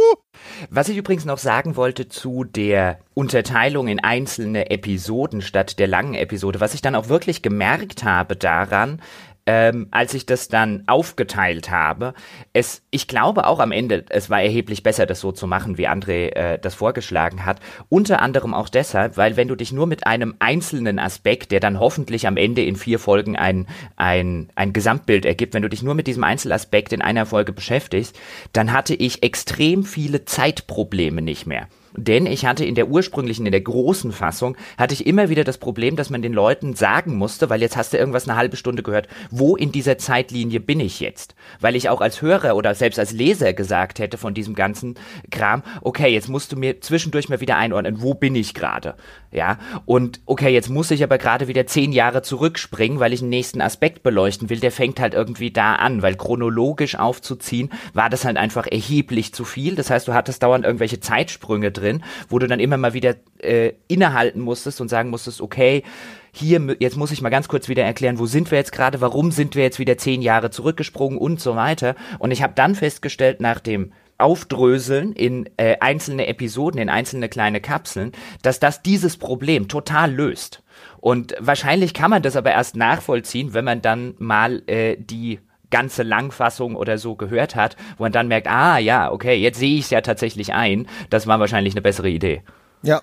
Speaker 2: Was ich übrigens noch sagen wollte zu der Unterteilung in einzelne Episoden statt der langen Episode, was ich dann auch wirklich gemerkt habe daran, ähm, als ich das dann aufgeteilt habe. Es, ich glaube auch am Ende, es war erheblich besser, das so zu machen, wie André äh, das vorgeschlagen hat. Unter anderem auch deshalb, weil wenn du dich nur mit einem einzelnen Aspekt, der dann hoffentlich am Ende in vier Folgen ein, ein, ein Gesamtbild ergibt, wenn du dich nur mit diesem Einzelaspekt in einer Folge beschäftigst, dann hatte ich extrem viele Zeitprobleme nicht mehr. Denn ich hatte in der ursprünglichen, in der großen Fassung, hatte ich immer wieder das Problem, dass man den Leuten sagen musste, weil jetzt hast du irgendwas eine halbe Stunde gehört, wo in dieser Zeitlinie bin ich jetzt? Weil ich auch als Hörer oder selbst als Leser gesagt hätte von diesem ganzen Kram, okay, jetzt musst du mir zwischendurch mal wieder einordnen, wo bin ich gerade? Ja, und okay, jetzt muss ich aber gerade wieder zehn Jahre zurückspringen, weil ich einen nächsten Aspekt beleuchten will, der fängt halt irgendwie da an, weil chronologisch aufzuziehen, war das halt einfach erheblich zu viel. Das heißt, du hattest dauernd irgendwelche Zeitsprünge drin, wo du dann immer mal wieder äh, innehalten musstest und sagen musstest, okay, hier, jetzt muss ich mal ganz kurz wieder erklären, wo sind wir jetzt gerade, warum sind wir jetzt wieder zehn Jahre zurückgesprungen und so weiter. Und ich habe dann festgestellt, nach dem aufdröseln in äh, einzelne Episoden, in einzelne kleine Kapseln, dass das dieses Problem total löst. Und wahrscheinlich kann man das aber erst nachvollziehen, wenn man dann mal äh, die ganze Langfassung oder so gehört hat, wo man dann merkt, ah ja, okay, jetzt sehe ich es ja tatsächlich ein. Das war wahrscheinlich eine bessere Idee.
Speaker 1: Ja,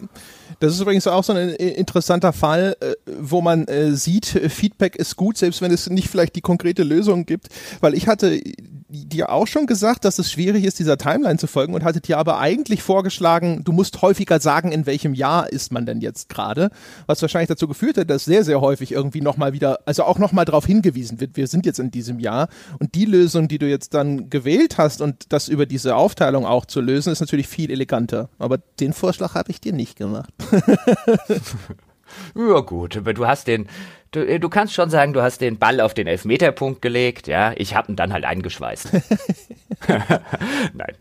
Speaker 1: das ist übrigens auch so ein interessanter Fall, äh, wo man äh, sieht, Feedback ist gut, selbst wenn es nicht vielleicht die konkrete Lösung gibt, weil ich hatte dir auch schon gesagt, dass es schwierig ist, dieser Timeline zu folgen und hattet dir aber eigentlich vorgeschlagen, du musst häufiger sagen, in welchem Jahr ist man denn jetzt gerade, was wahrscheinlich dazu geführt hat, dass sehr, sehr häufig irgendwie nochmal wieder, also auch nochmal darauf hingewiesen wird, wir sind jetzt in diesem Jahr und die Lösung, die du jetzt dann gewählt hast und das über diese Aufteilung auch zu lösen, ist natürlich viel eleganter. Aber den Vorschlag habe ich dir nicht gemacht.
Speaker 2: ja gut, aber du hast den, du, äh, du kannst schon sagen, du hast den Ball auf den Elfmeterpunkt gelegt, ja. Ich habe ihn dann halt eingeschweißt. Nein.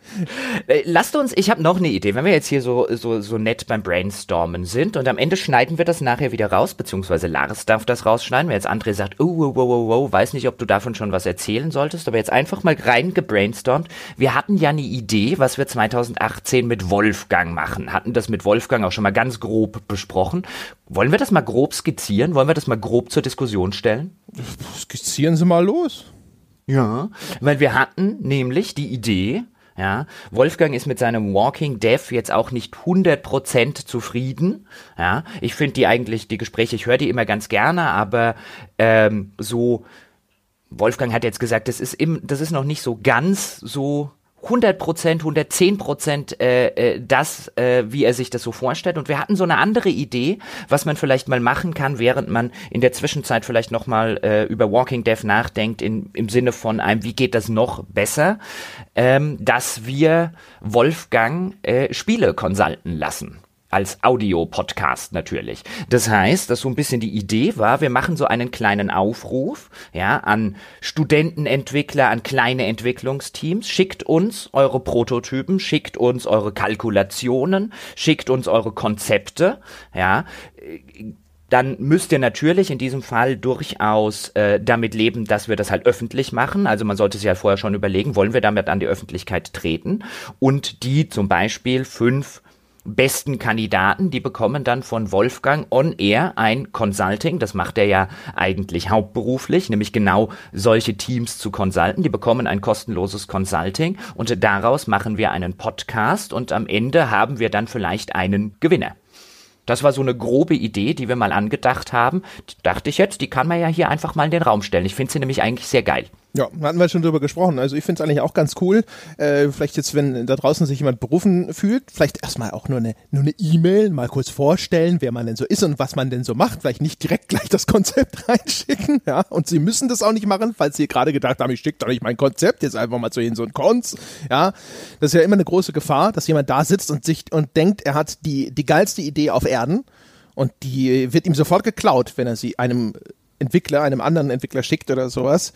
Speaker 2: Äh, lasst uns, ich habe noch eine Idee, wenn wir jetzt hier so, so, so nett beim Brainstormen sind und am Ende schneiden wir das nachher wieder raus, beziehungsweise Lars darf das rausschneiden, wenn jetzt André sagt, oh, wow, wow, wow, wow, weiß nicht, ob du davon schon was erzählen solltest, aber jetzt einfach mal rein gebrainstormt. Wir hatten ja eine Idee, was wir 2018 mit Wolfgang machen, hatten das mit Wolfgang auch schon mal ganz grob besprochen. Wollen wir das mal grob skizzieren? Wollen wir das mal grob zur Diskussion stellen?
Speaker 1: Skizzieren Sie mal los.
Speaker 2: Ja, weil wir hatten nämlich die Idee, ja, Wolfgang ist mit seinem Walking Deaf jetzt auch nicht 100% zufrieden. Ja, ich finde die eigentlich, die Gespräche, ich höre die immer ganz gerne, aber ähm, so, Wolfgang hat jetzt gesagt, das ist, im, das ist noch nicht so ganz so 100 Prozent, 110 Prozent äh, äh, das, äh, wie er sich das so vorstellt. Und wir hatten so eine andere Idee, was man vielleicht mal machen kann, während man in der Zwischenzeit vielleicht noch mal äh, über Walking Death nachdenkt, in, im Sinne von einem, wie geht das noch besser, ähm, dass wir Wolfgang äh, Spiele konsulten lassen als Audio-Podcast natürlich. Das heißt, dass so ein bisschen die Idee war, wir machen so einen kleinen Aufruf, ja, an Studentenentwickler, an kleine Entwicklungsteams, schickt uns eure Prototypen, schickt uns eure Kalkulationen, schickt uns eure Konzepte, ja, dann müsst ihr natürlich in diesem Fall durchaus äh, damit leben, dass wir das halt öffentlich machen. Also man sollte sich halt vorher schon überlegen, wollen wir damit an die Öffentlichkeit treten und die zum Beispiel fünf besten Kandidaten, die bekommen dann von Wolfgang on Air ein Consulting. Das macht er ja eigentlich hauptberuflich, nämlich genau solche Teams zu consulten. Die bekommen ein kostenloses Consulting und daraus machen wir einen Podcast und am Ende haben wir dann vielleicht einen Gewinner. Das war so eine grobe Idee, die wir mal angedacht haben. Dachte ich jetzt, die kann man ja hier einfach mal in den Raum stellen. Ich finde sie nämlich eigentlich sehr geil.
Speaker 1: Ja, hatten wir schon drüber gesprochen. Also ich finde es eigentlich auch ganz cool. Äh, vielleicht jetzt, wenn da draußen sich jemand berufen fühlt, vielleicht erstmal auch nur eine nur eine E-Mail, mal kurz vorstellen, wer man denn so ist und was man denn so macht. Vielleicht nicht direkt gleich das Konzept reinschicken, ja. Und sie müssen das auch nicht machen, falls sie gerade gedacht haben, ich schicke doch nicht mein Konzept, jetzt einfach mal zu ihnen so ein Konz, ja. Das ist ja immer eine große Gefahr, dass jemand da sitzt und sich und denkt, er hat die die geilste Idee auf Erden und die wird ihm sofort geklaut, wenn er sie einem Entwickler, einem anderen Entwickler schickt oder sowas.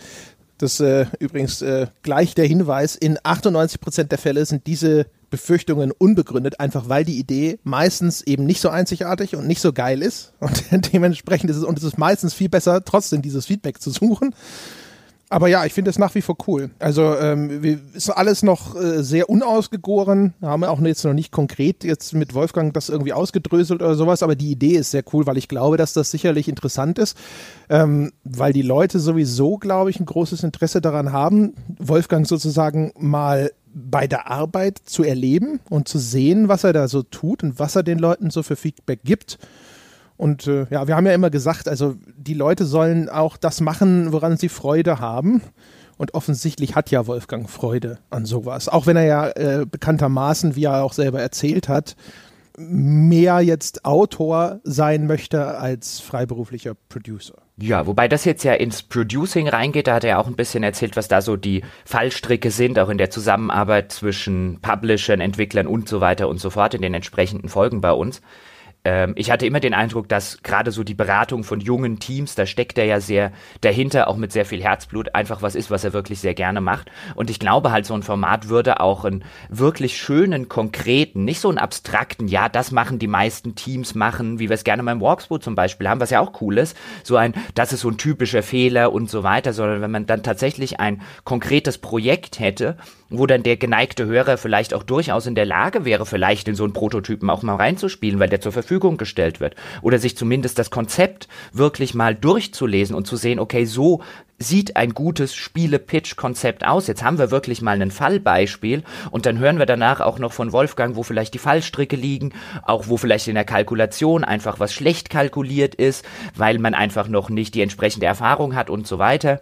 Speaker 1: Das äh, übrigens äh, gleich der Hinweis, in 98 Prozent der Fälle sind diese Befürchtungen unbegründet, einfach weil die Idee meistens eben nicht so einzigartig und nicht so geil ist. Und dementsprechend ist es, und es ist meistens viel besser, trotzdem dieses Feedback zu suchen. Aber ja, ich finde es nach wie vor cool. Also ähm, wir, ist alles noch äh, sehr unausgegoren. Wir haben auch jetzt noch nicht konkret jetzt mit Wolfgang das irgendwie ausgedröselt oder sowas, aber die Idee ist sehr cool, weil ich glaube, dass das sicherlich interessant ist, ähm, weil die Leute sowieso, glaube ich, ein großes Interesse daran haben, Wolfgang sozusagen mal bei der Arbeit zu erleben und zu sehen, was er da so tut und was er den Leuten so für Feedback gibt. Und äh, ja, wir haben ja immer gesagt, also die Leute sollen auch das machen, woran sie Freude haben. Und offensichtlich hat ja Wolfgang Freude an sowas. Auch wenn er ja äh, bekanntermaßen, wie er auch selber erzählt hat, mehr jetzt Autor sein möchte als freiberuflicher Producer.
Speaker 2: Ja, wobei das jetzt ja ins Producing reingeht, da hat er auch ein bisschen erzählt, was da so die Fallstricke sind, auch in der Zusammenarbeit zwischen Publishern, Entwicklern und so weiter und so fort in den entsprechenden Folgen bei uns ähm, ich hatte immer den Eindruck, dass gerade so die Beratung von jungen Teams, da steckt er ja sehr dahinter, auch mit sehr viel Herzblut, einfach was ist, was er wirklich sehr gerne macht. Und ich glaube halt, so ein Format würde auch einen wirklich schönen, konkreten, nicht so einen abstrakten, ja, das machen die meisten Teams machen, wie wir es gerne beim Walkthrough zum Beispiel haben, was ja auch cool ist, so ein, das ist so ein typischer Fehler und so weiter, sondern wenn man dann tatsächlich ein konkretes Projekt hätte, wo dann der geneigte Hörer vielleicht auch durchaus in der Lage wäre, vielleicht in so einen Prototypen auch mal reinzuspielen, weil der zur Verfügung gestellt wird. Oder sich zumindest das Konzept wirklich mal durchzulesen und zu sehen, okay, so sieht ein gutes Spiele-Pitch-Konzept aus. Jetzt haben wir wirklich mal ein Fallbeispiel und dann hören wir danach auch noch von Wolfgang, wo vielleicht die Fallstricke liegen, auch wo vielleicht in der Kalkulation einfach was schlecht kalkuliert ist, weil man einfach noch nicht die entsprechende Erfahrung hat und so weiter.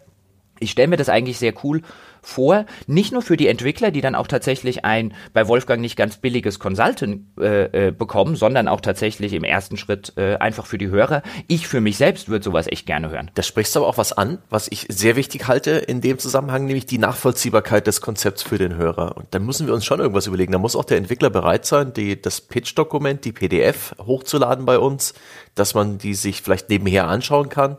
Speaker 2: Ich stelle mir das eigentlich sehr cool vor, nicht nur für die Entwickler, die dann auch tatsächlich ein bei Wolfgang nicht ganz billiges Consultant äh, äh, bekommen, sondern auch tatsächlich im ersten Schritt äh, einfach für die Hörer. Ich für mich selbst würde sowas echt gerne hören.
Speaker 3: Da sprichst du aber auch was an, was ich sehr wichtig halte in dem Zusammenhang, nämlich die Nachvollziehbarkeit des Konzepts für den Hörer. Und da müssen wir uns schon irgendwas überlegen. Da muss auch der Entwickler bereit sein, die, das Pitch-Dokument, die PDF hochzuladen bei uns, dass man die sich vielleicht nebenher anschauen kann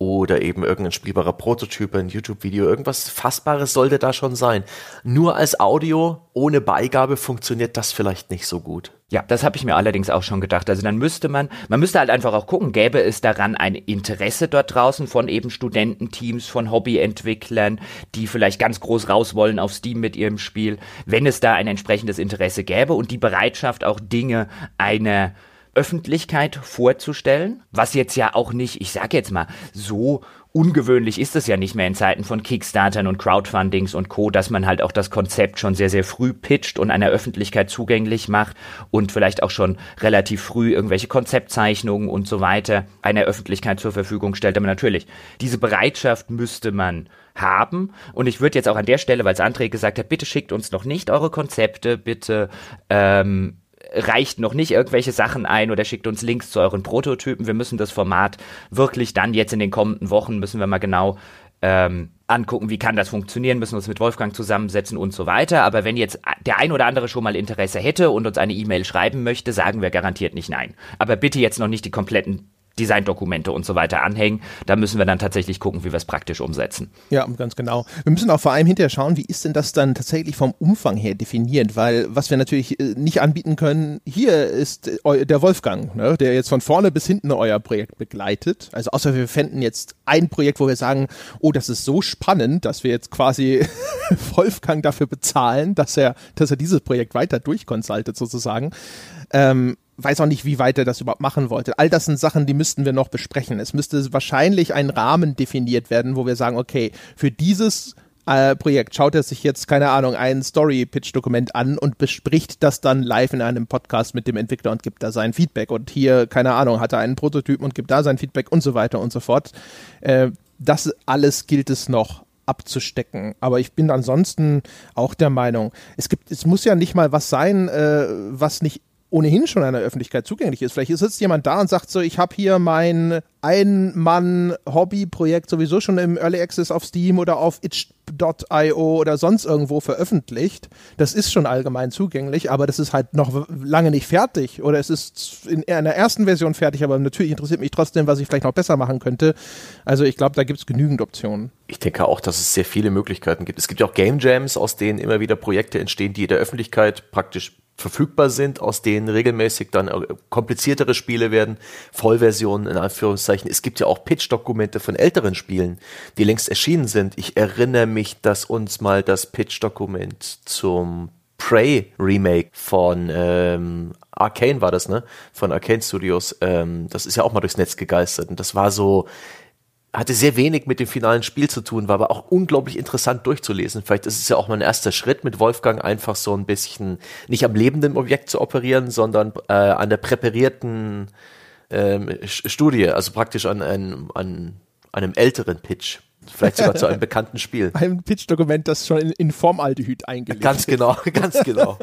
Speaker 3: oder eben irgendein spielbarer Prototyp, ein YouTube-Video, irgendwas Fassbares sollte da schon sein. Nur als Audio ohne Beigabe funktioniert das vielleicht nicht so gut.
Speaker 2: Ja, das habe ich mir allerdings auch schon gedacht. Also dann müsste man, man müsste halt einfach auch gucken, gäbe es daran ein Interesse dort draußen von eben Studententeams, von Hobbyentwicklern, die vielleicht ganz groß raus wollen auf Steam mit ihrem Spiel, wenn es da ein entsprechendes Interesse gäbe und die Bereitschaft auch Dinge einer Öffentlichkeit vorzustellen, was jetzt ja auch nicht, ich sag jetzt mal, so ungewöhnlich ist es ja nicht mehr in Zeiten von Kickstartern und Crowdfundings und Co., dass man halt auch das Konzept schon sehr, sehr früh pitcht und einer Öffentlichkeit zugänglich macht und vielleicht auch schon relativ früh irgendwelche Konzeptzeichnungen und so weiter einer Öffentlichkeit zur Verfügung stellt. Aber natürlich, diese Bereitschaft müsste man haben. Und ich würde jetzt auch an der Stelle, weil es André gesagt hat, bitte schickt uns noch nicht eure Konzepte, bitte ähm, reicht noch nicht irgendwelche Sachen ein oder schickt uns Links zu euren Prototypen. Wir müssen das Format wirklich dann jetzt in den kommenden Wochen müssen wir mal genau ähm, angucken, wie kann das funktionieren, müssen uns mit Wolfgang zusammensetzen und so weiter. Aber wenn jetzt der ein oder andere schon mal Interesse hätte und uns eine E-Mail schreiben möchte, sagen wir garantiert nicht nein. Aber bitte jetzt noch nicht die kompletten Designdokumente und so weiter anhängen. Da müssen wir dann tatsächlich gucken, wie wir es praktisch umsetzen.
Speaker 1: Ja, ganz genau. Wir müssen auch vor allem hinterher schauen, wie ist denn das dann tatsächlich vom Umfang her definiert, weil was wir natürlich äh, nicht anbieten können, hier ist äh, der Wolfgang, ne, der jetzt von vorne bis hinten euer Projekt begleitet. Also außer wir fänden jetzt ein Projekt, wo wir sagen, oh, das ist so spannend, dass wir jetzt quasi Wolfgang dafür bezahlen, dass er, dass er dieses Projekt weiter durchkonsultet sozusagen. Ähm, weiß auch nicht, wie weit er das überhaupt machen wollte. All das sind Sachen, die müssten wir noch besprechen. Es müsste wahrscheinlich ein Rahmen definiert werden, wo wir sagen, okay, für dieses äh, Projekt schaut er sich jetzt, keine Ahnung, ein Story-Pitch-Dokument an und bespricht das dann live in einem Podcast mit dem Entwickler und gibt da sein Feedback. Und hier, keine Ahnung, hat er einen Prototypen und gibt da sein Feedback und so weiter und so fort. Äh, das alles gilt es noch abzustecken. Aber ich bin ansonsten auch der Meinung, es gibt, es muss ja nicht mal was sein, äh, was nicht ohnehin schon einer Öffentlichkeit zugänglich ist. Vielleicht sitzt jemand da und sagt so, ich habe hier mein Ein-Mann-Hobby-Projekt sowieso schon im Early Access auf Steam oder auf itch.io oder sonst irgendwo veröffentlicht. Das ist schon allgemein zugänglich, aber das ist halt noch lange nicht fertig oder es ist in einer ersten Version fertig, aber natürlich interessiert mich trotzdem, was ich vielleicht noch besser machen könnte. Also ich glaube, da gibt es genügend Optionen.
Speaker 3: Ich denke auch, dass es sehr viele Möglichkeiten gibt. Es gibt ja auch Game Jams, aus denen immer wieder Projekte entstehen, die der Öffentlichkeit praktisch verfügbar sind, aus denen regelmäßig dann äh, kompliziertere Spiele werden, Vollversionen in Anführungszeichen. Es gibt ja auch Pitch-Dokumente von älteren Spielen, die längst erschienen sind. Ich erinnere mich, dass uns mal das Pitch-Dokument zum Prey Remake von ähm, Arcane war das, ne? Von Arcane Studios. Ähm, das ist ja auch mal durchs Netz gegeistert. Und das war so, hatte sehr wenig mit dem finalen Spiel zu tun, war aber auch unglaublich interessant durchzulesen. Vielleicht ist es ja auch mein erster Schritt mit Wolfgang, einfach so ein bisschen nicht am lebenden Objekt zu operieren, sondern äh, an der präparierten ähm, Studie, also praktisch an, an, an einem älteren Pitch. Vielleicht sogar zu einem bekannten Spiel.
Speaker 1: Ein Pitch-Dokument, das schon in, in Formaldehyd eingelegt
Speaker 3: Ganz genau, ganz genau.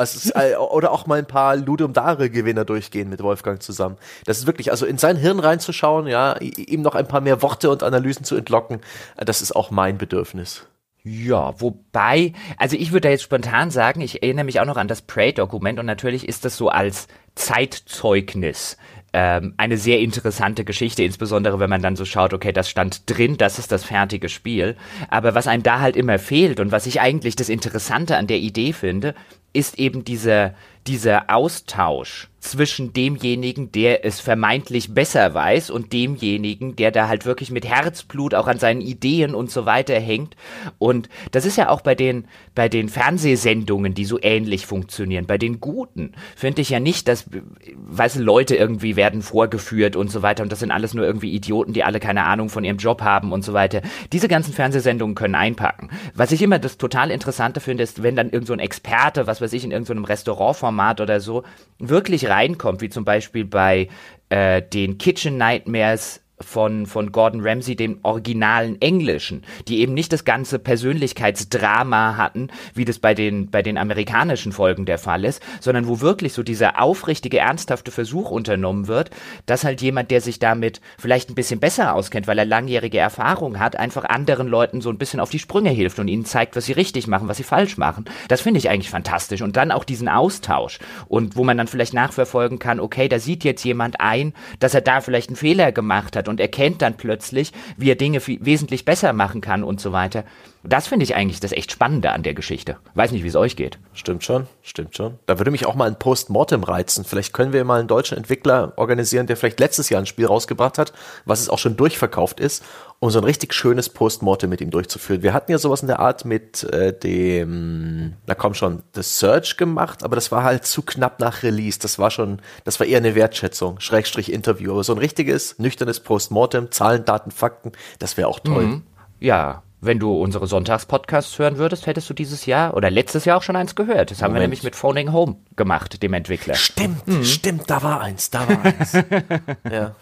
Speaker 3: Also, oder auch mal ein paar Ludum Dare Gewinner durchgehen mit Wolfgang zusammen. Das ist wirklich, also in sein Hirn reinzuschauen, ja, ihm noch ein paar mehr Worte und Analysen zu entlocken, äh, das ist auch mein Bedürfnis.
Speaker 2: Ja, wobei, also ich würde da jetzt spontan sagen, ich erinnere mich auch noch an das Prey-Dokument und natürlich ist das so als Zeitzeugnis ähm, eine sehr interessante Geschichte, insbesondere wenn man dann so schaut, okay, das stand drin, das ist das fertige Spiel. Aber was einem da halt immer fehlt und was ich eigentlich das Interessante an der Idee finde, ist eben dieser, dieser Austausch zwischen demjenigen, der es vermeintlich besser weiß und demjenigen, der da halt wirklich mit Herzblut auch an seinen Ideen und so weiter hängt. Und das ist ja auch bei den, bei den Fernsehsendungen, die so ähnlich funktionieren. Bei den guten finde ich ja nicht, dass, weißt du, Leute irgendwie werden vorgeführt und so weiter und das sind alles nur irgendwie Idioten, die alle keine Ahnung von ihrem Job haben und so weiter. Diese ganzen Fernsehsendungen können einpacken. Was ich immer das total Interessante finde, ist, wenn dann irgend so ein Experte, was weiß ich, in irgendeinem so Restaurantformat oder so, wirklich reinkommt, wie zum Beispiel bei äh, den Kitchen Nightmares von, von Gordon Ramsay, dem originalen Englischen, die eben nicht das ganze Persönlichkeitsdrama hatten, wie das bei den, bei den amerikanischen Folgen der Fall ist, sondern wo wirklich so dieser aufrichtige, ernsthafte Versuch unternommen wird, dass halt jemand, der sich damit vielleicht ein bisschen besser auskennt, weil er langjährige Erfahrung hat, einfach anderen Leuten so ein bisschen auf die Sprünge hilft und ihnen zeigt, was sie richtig machen, was sie falsch machen. Das finde ich eigentlich fantastisch. Und dann auch diesen Austausch und wo man dann vielleicht nachverfolgen kann, okay, da sieht jetzt jemand ein, dass er da vielleicht einen Fehler gemacht hat und erkennt dann plötzlich, wie er Dinge wesentlich besser machen kann und so weiter. Das finde ich eigentlich das echt Spannende an der Geschichte. Weiß nicht, wie es euch geht.
Speaker 3: Stimmt schon, stimmt schon. Da würde mich auch mal ein Postmortem reizen. Vielleicht können wir mal einen deutschen Entwickler organisieren, der vielleicht letztes Jahr ein Spiel rausgebracht hat, was es auch schon durchverkauft ist, um so ein richtig schönes Postmortem mit ihm durchzuführen. Wir hatten ja sowas in der Art mit äh, dem, na komm schon, The Search gemacht, aber das war halt zu knapp nach Release. Das war schon, das war eher eine Wertschätzung, Schrägstrich Interview. Aber so ein richtiges, nüchternes Postmortem, Zahlen, Daten, Fakten, das wäre auch toll. Mhm.
Speaker 2: Ja, wenn du unsere Sonntagspodcasts hören würdest, hättest du dieses Jahr oder letztes Jahr auch schon eins gehört. Das haben wir nämlich mit Phoning Home gemacht, dem Entwickler.
Speaker 3: Stimmt, mhm. stimmt, da war eins, da war eins.
Speaker 2: ja.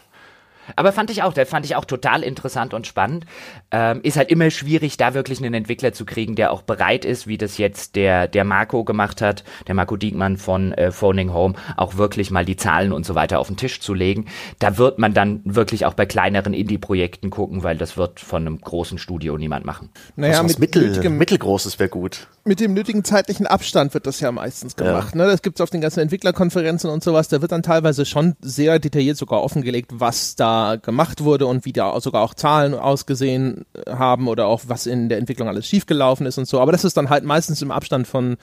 Speaker 2: Aber fand ich auch, der fand ich auch total interessant und spannend. Ähm, ist halt immer schwierig, da wirklich einen Entwickler zu kriegen, der auch bereit ist, wie das jetzt der, der Marco gemacht hat, der Marco Diekmann von äh, Phoning Home, auch wirklich mal die Zahlen und so weiter auf den Tisch zu legen. Da wird man dann wirklich auch bei kleineren Indie-Projekten gucken, weil das wird von einem großen Studio niemand machen.
Speaker 3: Naja, mit mittel, mittelgroßes wäre gut.
Speaker 1: Mit dem nötigen zeitlichen Abstand wird das ja meistens gemacht. Ja. Ne? Das gibt es auf den ganzen Entwicklerkonferenzen und sowas. Da wird dann teilweise schon sehr detailliert sogar offengelegt, was da gemacht wurde und wie da sogar auch Zahlen ausgesehen haben oder auch was in der Entwicklung alles schiefgelaufen ist und so. Aber das ist dann halt meistens im Abstand von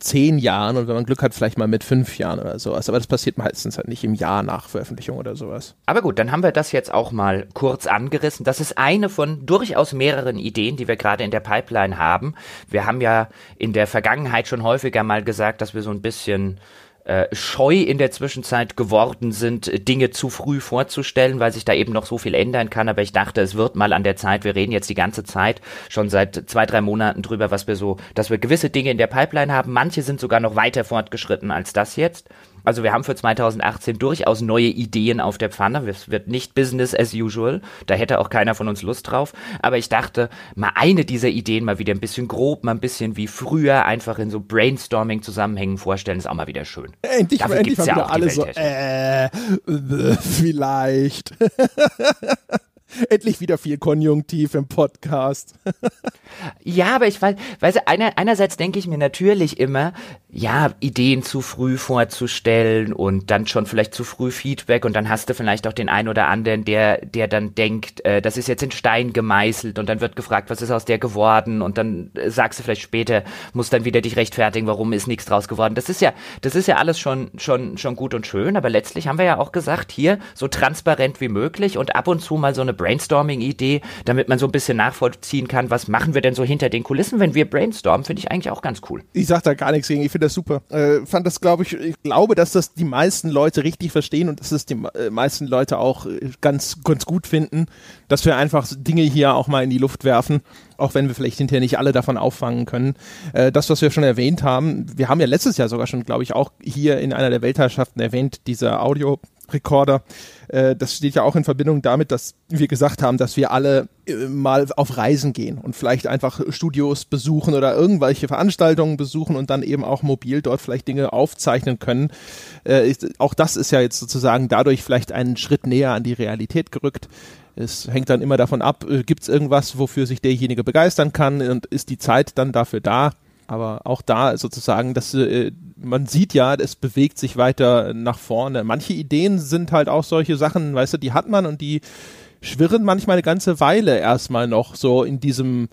Speaker 1: zehn Jahren und wenn man Glück hat, vielleicht mal mit fünf Jahren oder sowas. Aber das passiert meistens halt nicht im Jahr nach Veröffentlichung oder sowas.
Speaker 2: Aber gut, dann haben wir das jetzt auch mal kurz angerissen. Das ist eine von durchaus mehreren Ideen, die wir gerade in der Pipeline haben. Wir haben ja in der Vergangenheit schon häufiger mal gesagt, dass wir so ein bisschen äh, scheu in der Zwischenzeit geworden sind, Dinge zu früh vorzustellen, weil sich da eben noch so viel ändern kann. Aber ich dachte, es wird mal an der Zeit. Wir reden jetzt die ganze Zeit schon seit zwei, drei Monaten drüber, was wir so, dass wir gewisse Dinge in der Pipeline haben. Manche sind sogar noch weiter fortgeschritten als das jetzt. Also wir haben für 2018 durchaus neue Ideen auf der Pfanne. Es wird nicht Business as usual. Da hätte auch keiner von uns Lust drauf. Aber ich dachte, mal eine dieser Ideen mal wieder ein bisschen grob, mal ein bisschen wie früher einfach in so Brainstorming-Zusammenhängen vorstellen, ist auch mal wieder schön.
Speaker 1: Endlich, Dafür endlich gibt's mal ja wieder alle so, äh, vielleicht. Endlich wieder viel Konjunktiv im Podcast.
Speaker 2: ja, aber ich weiß, einer, einerseits denke ich mir natürlich immer, ja, Ideen zu früh vorzustellen und dann schon vielleicht zu früh Feedback und dann hast du vielleicht auch den einen oder anderen, der, der dann denkt, äh, das ist jetzt in Stein gemeißelt und dann wird gefragt, was ist aus der geworden und dann äh, sagst du vielleicht später, musst dann wieder dich rechtfertigen, warum ist nichts draus geworden. Das ist ja, das ist ja alles schon, schon, schon gut und schön, aber letztlich haben wir ja auch gesagt, hier so transparent wie möglich und ab und zu mal so eine Brainstorming-Idee, damit man so ein bisschen nachvollziehen kann, was machen wir denn so hinter den Kulissen, wenn wir brainstormen, finde ich eigentlich auch ganz cool.
Speaker 1: Ich sag da gar nichts gegen, ich finde das super. Äh, fand das, glaube ich, ich glaube, dass das die meisten Leute richtig verstehen und dass es die äh, meisten Leute auch äh, ganz, ganz gut finden, dass wir einfach Dinge hier auch mal in die Luft werfen, auch wenn wir vielleicht hinterher nicht alle davon auffangen können. Äh, das, was wir schon erwähnt haben, wir haben ja letztes Jahr sogar schon, glaube ich, auch hier in einer der Weltherrschaften erwähnt, dieser Audio Rekorder. Äh, das steht ja auch in Verbindung damit, dass wir gesagt haben, dass wir alle äh, mal auf Reisen gehen und vielleicht einfach Studios besuchen oder irgendwelche Veranstaltungen besuchen und dann eben auch mobil dort vielleicht Dinge aufzeichnen können. Äh, auch das ist ja jetzt sozusagen dadurch vielleicht einen Schritt näher an die Realität gerückt. Es hängt dann immer davon ab, gibt es irgendwas, wofür sich derjenige begeistern kann und ist die Zeit dann dafür da? Aber auch da sozusagen, dass äh, man sieht ja, es bewegt sich weiter nach vorne. Manche Ideen sind halt auch solche Sachen, weißt du, die hat man und die schwirren manchmal eine ganze Weile erstmal noch so in diesem,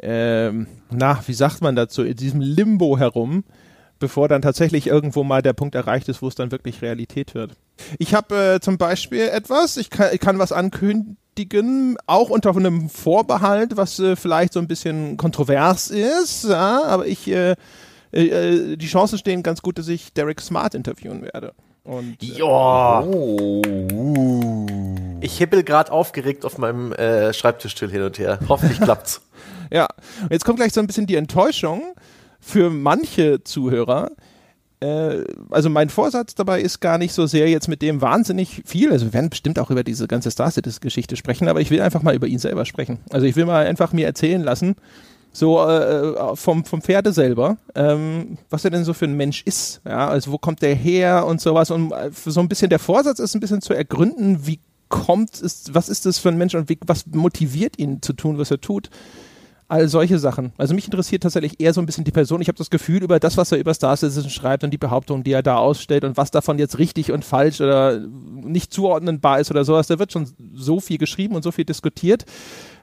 Speaker 1: ähm, na, wie sagt man dazu, in diesem Limbo herum, bevor dann tatsächlich irgendwo mal der Punkt erreicht ist, wo es dann wirklich Realität wird. Ich habe äh, zum Beispiel etwas, ich kann, ich kann was ankündigen auch unter einem Vorbehalt, was äh, vielleicht so ein bisschen kontrovers ist, ja, aber ich, äh, äh, die Chancen stehen ganz gut, dass ich Derek Smart interviewen werde. Und,
Speaker 3: äh, ja. Oh. Ich hibbel gerade aufgeregt auf meinem äh, Schreibtischstuhl hin und her. Hoffentlich klappt's.
Speaker 1: ja. Und jetzt kommt gleich so ein bisschen die Enttäuschung für manche Zuhörer, äh, also mein Vorsatz dabei ist gar nicht so sehr jetzt mit dem wahnsinnig viel, also wir werden bestimmt auch über diese ganze Star Citizen-Geschichte sprechen, aber ich will einfach mal über ihn selber sprechen. Also ich will mal einfach mir erzählen lassen, so äh, äh, vom, vom Pferde selber, ähm, was er denn so für ein Mensch ist, ja, also wo kommt der her und sowas und äh, so ein bisschen der Vorsatz ist ein bisschen zu ergründen, wie kommt es, was ist das für ein Mensch und wie, was motiviert ihn zu tun, was er tut. All solche Sachen. Also mich interessiert tatsächlich eher so ein bisschen die Person. Ich habe das Gefühl, über das, was er über Star Citizen schreibt und die Behauptungen, die er da ausstellt und was davon jetzt richtig und falsch oder nicht zuordnenbar ist oder sowas, da wird schon so viel geschrieben und so viel diskutiert.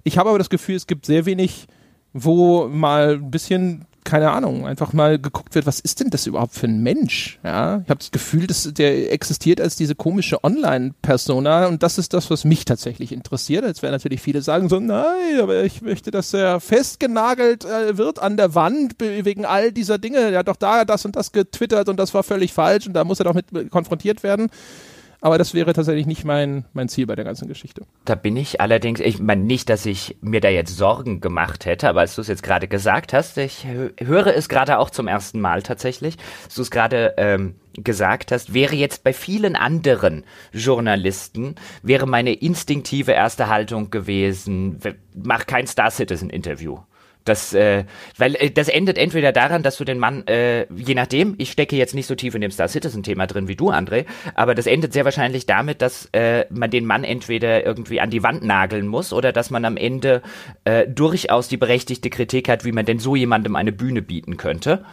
Speaker 1: Ich habe aber das Gefühl, es gibt sehr wenig, wo mal ein bisschen keine Ahnung, einfach mal geguckt wird, was ist denn das überhaupt für ein Mensch? Ja, ich habe das Gefühl, dass der existiert als diese komische Online-Persona und das ist das, was mich tatsächlich interessiert. Jetzt werden natürlich viele sagen so, nein, aber ich möchte, dass er festgenagelt äh, wird an der Wand wegen all dieser Dinge. Er hat doch da das und das getwittert und das war völlig falsch und da muss er doch mit konfrontiert werden. Aber das wäre tatsächlich nicht mein, mein Ziel bei der ganzen Geschichte.
Speaker 2: Da bin ich allerdings, ich meine nicht, dass ich mir da jetzt Sorgen gemacht hätte, aber als du es jetzt gerade gesagt hast, ich höre es gerade auch zum ersten Mal tatsächlich, als du es gerade ähm, gesagt hast, wäre jetzt bei vielen anderen Journalisten, wäre meine instinktive erste Haltung gewesen, mach kein Star Citizen Interview. Das, äh, weil äh, das endet entweder daran, dass du den Mann, äh, je nachdem, ich stecke jetzt nicht so tief in dem Star Citizen-Thema drin wie du, André, aber das endet sehr wahrscheinlich damit, dass äh, man den Mann entweder irgendwie an die Wand nageln muss oder dass man am Ende äh, durchaus die berechtigte Kritik hat, wie man denn so jemandem eine Bühne bieten könnte.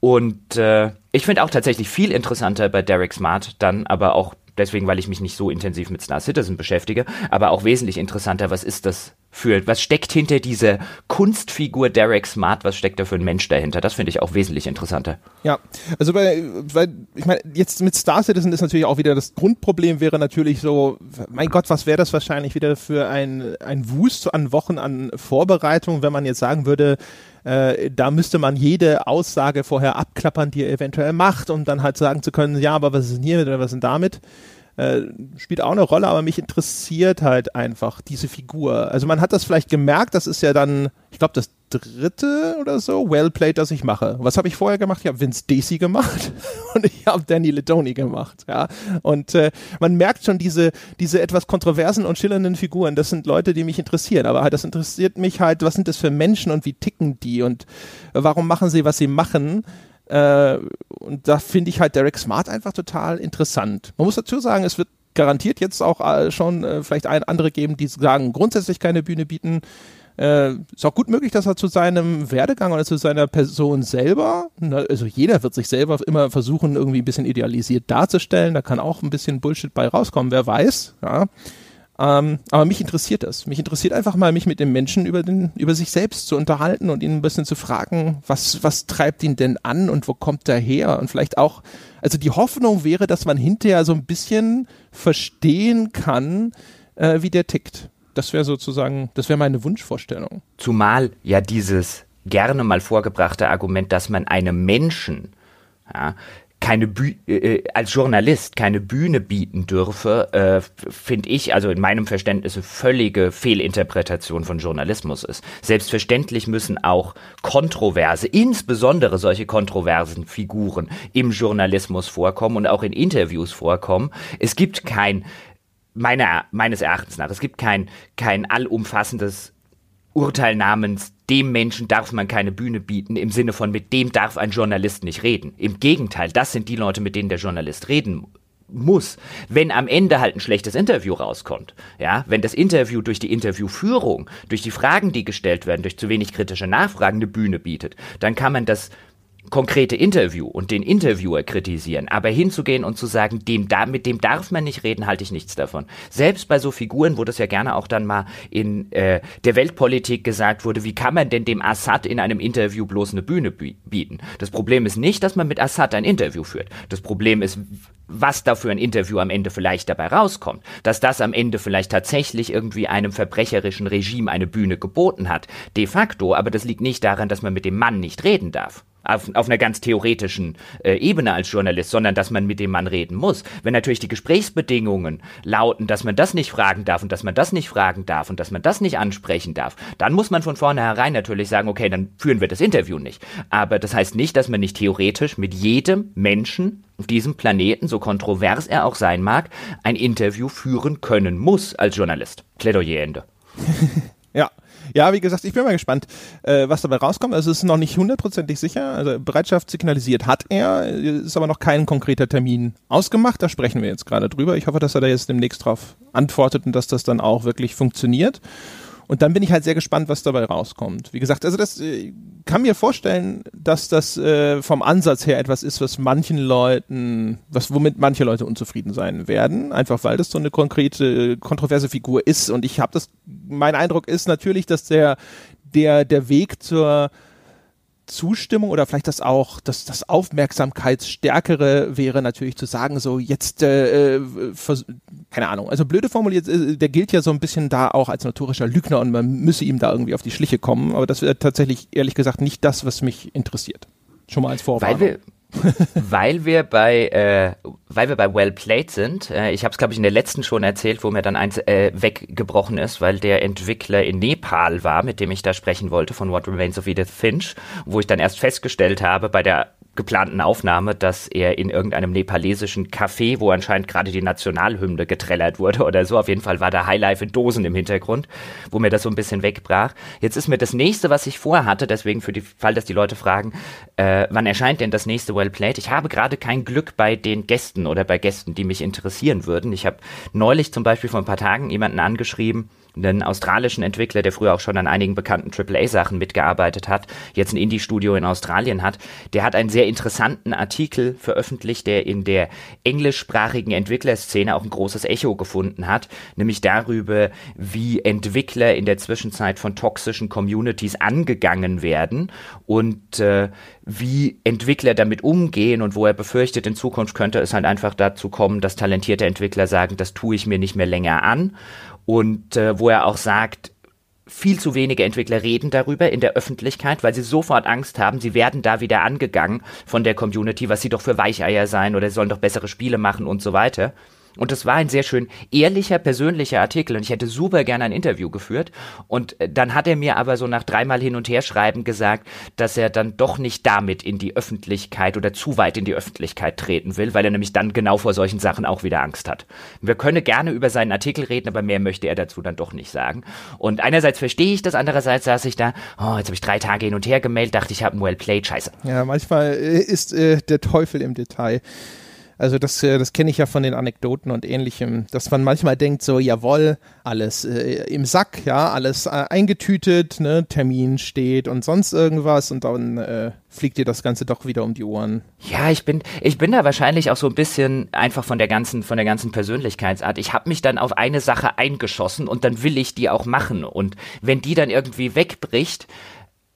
Speaker 2: Und äh, ich finde auch tatsächlich viel interessanter bei Derek Smart dann aber auch deswegen, weil ich mich nicht so intensiv mit Star Citizen beschäftige, aber auch wesentlich interessanter, was ist das für, was steckt hinter dieser Kunstfigur Derek Smart, was steckt da für ein Mensch dahinter? Das finde ich auch wesentlich interessanter.
Speaker 1: Ja, also bei, weil, ich meine, jetzt mit Star Citizen ist natürlich auch wieder das Grundproblem wäre natürlich so, mein Gott, was wäre das wahrscheinlich wieder für ein, ein Wust an Wochen an Vorbereitung, wenn man jetzt sagen würde, äh, da müsste man jede Aussage vorher abklappern, die er eventuell macht, um dann halt sagen zu können, ja, aber was ist denn hier oder was ist denn damit? Äh, spielt auch eine Rolle, aber mich interessiert halt einfach diese Figur. Also man hat das vielleicht gemerkt, das ist ja dann, ich glaube, das dritte oder so, Well Played, das ich mache. Was habe ich vorher gemacht? Ich habe Vince Daisy gemacht und ich habe Danny Ledoni gemacht. Ja, und äh, man merkt schon diese diese etwas kontroversen und schillernden Figuren. Das sind Leute, die mich interessieren. Aber halt, das interessiert mich halt. Was sind das für Menschen und wie ticken die und warum machen sie, was sie machen? Äh, und da finde ich halt Derek Smart einfach total interessant. Man muss dazu sagen, es wird garantiert jetzt auch äh, schon äh, vielleicht ein, andere geben, die sagen, grundsätzlich keine Bühne bieten. Äh, ist auch gut möglich, dass er zu seinem Werdegang oder zu seiner Person selber, na, also jeder wird sich selber immer versuchen, irgendwie ein bisschen idealisiert darzustellen. Da kann auch ein bisschen Bullshit bei rauskommen, wer weiß. Ja. Ähm, aber mich interessiert das. Mich interessiert einfach mal, mich mit dem Menschen über, den, über sich selbst zu unterhalten und ihn ein bisschen zu fragen, was, was treibt ihn denn an und wo kommt er her? Und vielleicht auch, also die Hoffnung wäre, dass man hinterher so ein bisschen verstehen kann, äh, wie der tickt. Das wäre sozusagen, das wäre meine Wunschvorstellung.
Speaker 2: Zumal ja dieses gerne mal vorgebrachte Argument, dass man einem Menschen ja, keine Büh äh, äh, als Journalist keine Bühne bieten dürfe, äh, finde ich, also in meinem Verständnis eine völlige Fehlinterpretation von Journalismus ist. Selbstverständlich müssen auch Kontroverse, insbesondere solche kontroversen Figuren im Journalismus vorkommen und auch in Interviews vorkommen. Es gibt kein meiner, meines Erachtens nach, es gibt kein, kein allumfassendes Urteil namens dem Menschen darf man keine Bühne bieten, im Sinne von mit dem darf ein Journalist nicht reden. Im Gegenteil, das sind die Leute, mit denen der Journalist reden muss, wenn am Ende halt ein schlechtes Interview rauskommt, ja, wenn das Interview durch die Interviewführung, durch die Fragen, die gestellt werden, durch zu wenig kritische Nachfragen eine Bühne bietet, dann kann man das konkrete Interview und den Interviewer kritisieren, aber hinzugehen und zu sagen, dem da, mit dem darf man nicht reden, halte ich nichts davon. Selbst bei so Figuren, wo das ja gerne auch dann mal in äh, der Weltpolitik gesagt wurde, wie kann man denn dem Assad in einem Interview bloß eine Bühne bieten? Das Problem ist nicht, dass man mit Assad ein Interview führt. Das Problem ist, was da für ein Interview am Ende vielleicht dabei rauskommt. Dass das am Ende vielleicht tatsächlich irgendwie einem verbrecherischen Regime eine Bühne geboten hat. De facto, aber das liegt nicht daran, dass man mit dem Mann nicht reden darf auf, auf einer ganz theoretischen äh, Ebene als Journalist, sondern dass man mit dem Mann reden muss. Wenn natürlich die Gesprächsbedingungen lauten, dass man das nicht fragen darf und dass man das nicht fragen darf und dass man das nicht ansprechen darf, dann muss man von vornherein natürlich sagen, okay, dann führen wir das Interview nicht. Aber das heißt nicht, dass man nicht theoretisch mit jedem Menschen auf diesem Planeten, so kontrovers er auch sein mag, ein Interview führen können muss als Journalist. Plädoyer Ende.
Speaker 1: ja. Ja, wie gesagt, ich bin mal gespannt, äh, was dabei rauskommt. Also es ist noch nicht hundertprozentig sicher. Also Bereitschaft signalisiert hat er, ist aber noch kein konkreter Termin ausgemacht. Da sprechen wir jetzt gerade drüber. Ich hoffe, dass er da jetzt demnächst drauf antwortet und dass das dann auch wirklich funktioniert. Und dann bin ich halt sehr gespannt, was dabei rauskommt. Wie gesagt, also das äh, kann mir vorstellen, dass das äh, vom Ansatz her etwas ist, was manchen Leuten, was womit manche Leute unzufrieden sein werden, einfach weil das so eine konkrete, kontroverse Figur ist. Und ich habe das, mein Eindruck ist natürlich, dass der der der Weg zur Zustimmung oder vielleicht das auch, dass das Aufmerksamkeitsstärkere wäre natürlich zu sagen, so jetzt, äh, keine Ahnung, also blöde formuliert, äh, der gilt ja so ein bisschen da auch als notorischer Lügner und man müsse ihm da irgendwie auf die Schliche kommen, aber das wäre tatsächlich ehrlich gesagt nicht das, was mich interessiert. Schon mal als Vorwarnung.
Speaker 2: Weil wir, weil wir bei äh, weil wir bei Well Played sind. Äh, ich habe es glaube ich in der letzten schon erzählt, wo mir dann eins äh, weggebrochen ist, weil der Entwickler in Nepal war, mit dem ich da sprechen wollte von What Remains of Edith Finch, wo ich dann erst festgestellt habe bei der geplanten Aufnahme, dass er in irgendeinem nepalesischen Café, wo anscheinend gerade die Nationalhymne getrellert wurde oder so, auf jeden Fall war da Highlife in Dosen im Hintergrund, wo mir das so ein bisschen wegbrach. Jetzt ist mir das nächste, was ich vorhatte, deswegen für den Fall, dass die Leute fragen, äh, wann erscheint denn das nächste Well Played? Ich habe gerade kein Glück bei den Gästen oder bei Gästen, die mich interessieren würden. Ich habe neulich zum Beispiel vor ein paar Tagen jemanden angeschrieben, einen australischen Entwickler, der früher auch schon an einigen bekannten AAA-Sachen mitgearbeitet hat, jetzt ein Indie-Studio in Australien hat, der hat einen sehr interessanten Artikel veröffentlicht, der in der englischsprachigen Entwicklerszene auch ein großes Echo gefunden hat, nämlich darüber, wie Entwickler in der Zwischenzeit von toxischen Communities angegangen werden und äh, wie Entwickler damit umgehen und wo er befürchtet, in Zukunft könnte es halt einfach dazu kommen, dass talentierte Entwickler sagen, das tue ich mir nicht mehr länger an und äh, wo er auch sagt, viel zu wenige Entwickler reden darüber in der Öffentlichkeit, weil sie sofort Angst haben, sie werden da wieder angegangen von der Community, was sie doch für Weicheier sein oder sollen doch bessere Spiele machen und so weiter. Und das war ein sehr schön ehrlicher, persönlicher Artikel und ich hätte super gerne ein Interview geführt. Und äh, dann hat er mir aber so nach dreimal hin und her schreiben gesagt, dass er dann doch nicht damit in die Öffentlichkeit oder zu weit in die Öffentlichkeit treten will, weil er nämlich dann genau vor solchen Sachen auch wieder Angst hat. Wir können gerne über seinen Artikel reden, aber mehr möchte er dazu dann doch nicht sagen. Und einerseits verstehe ich das, andererseits saß ich da, oh, jetzt habe ich drei Tage hin und her gemeldet, dachte ich habe ein Well Played, scheiße.
Speaker 1: Ja, manchmal äh, ist äh, der Teufel im Detail. Also das, äh, das kenne ich ja von den Anekdoten und ähnlichem, dass man manchmal denkt so, jawohl, alles äh, im Sack, ja, alles äh, eingetütet, ne, Termin steht und sonst irgendwas und dann äh, fliegt dir das Ganze doch wieder um die Ohren.
Speaker 2: Ja, ich bin, ich bin da wahrscheinlich auch so ein bisschen einfach von der ganzen, von der ganzen Persönlichkeitsart. Ich habe mich dann auf eine Sache eingeschossen und dann will ich die auch machen und wenn die dann irgendwie wegbricht,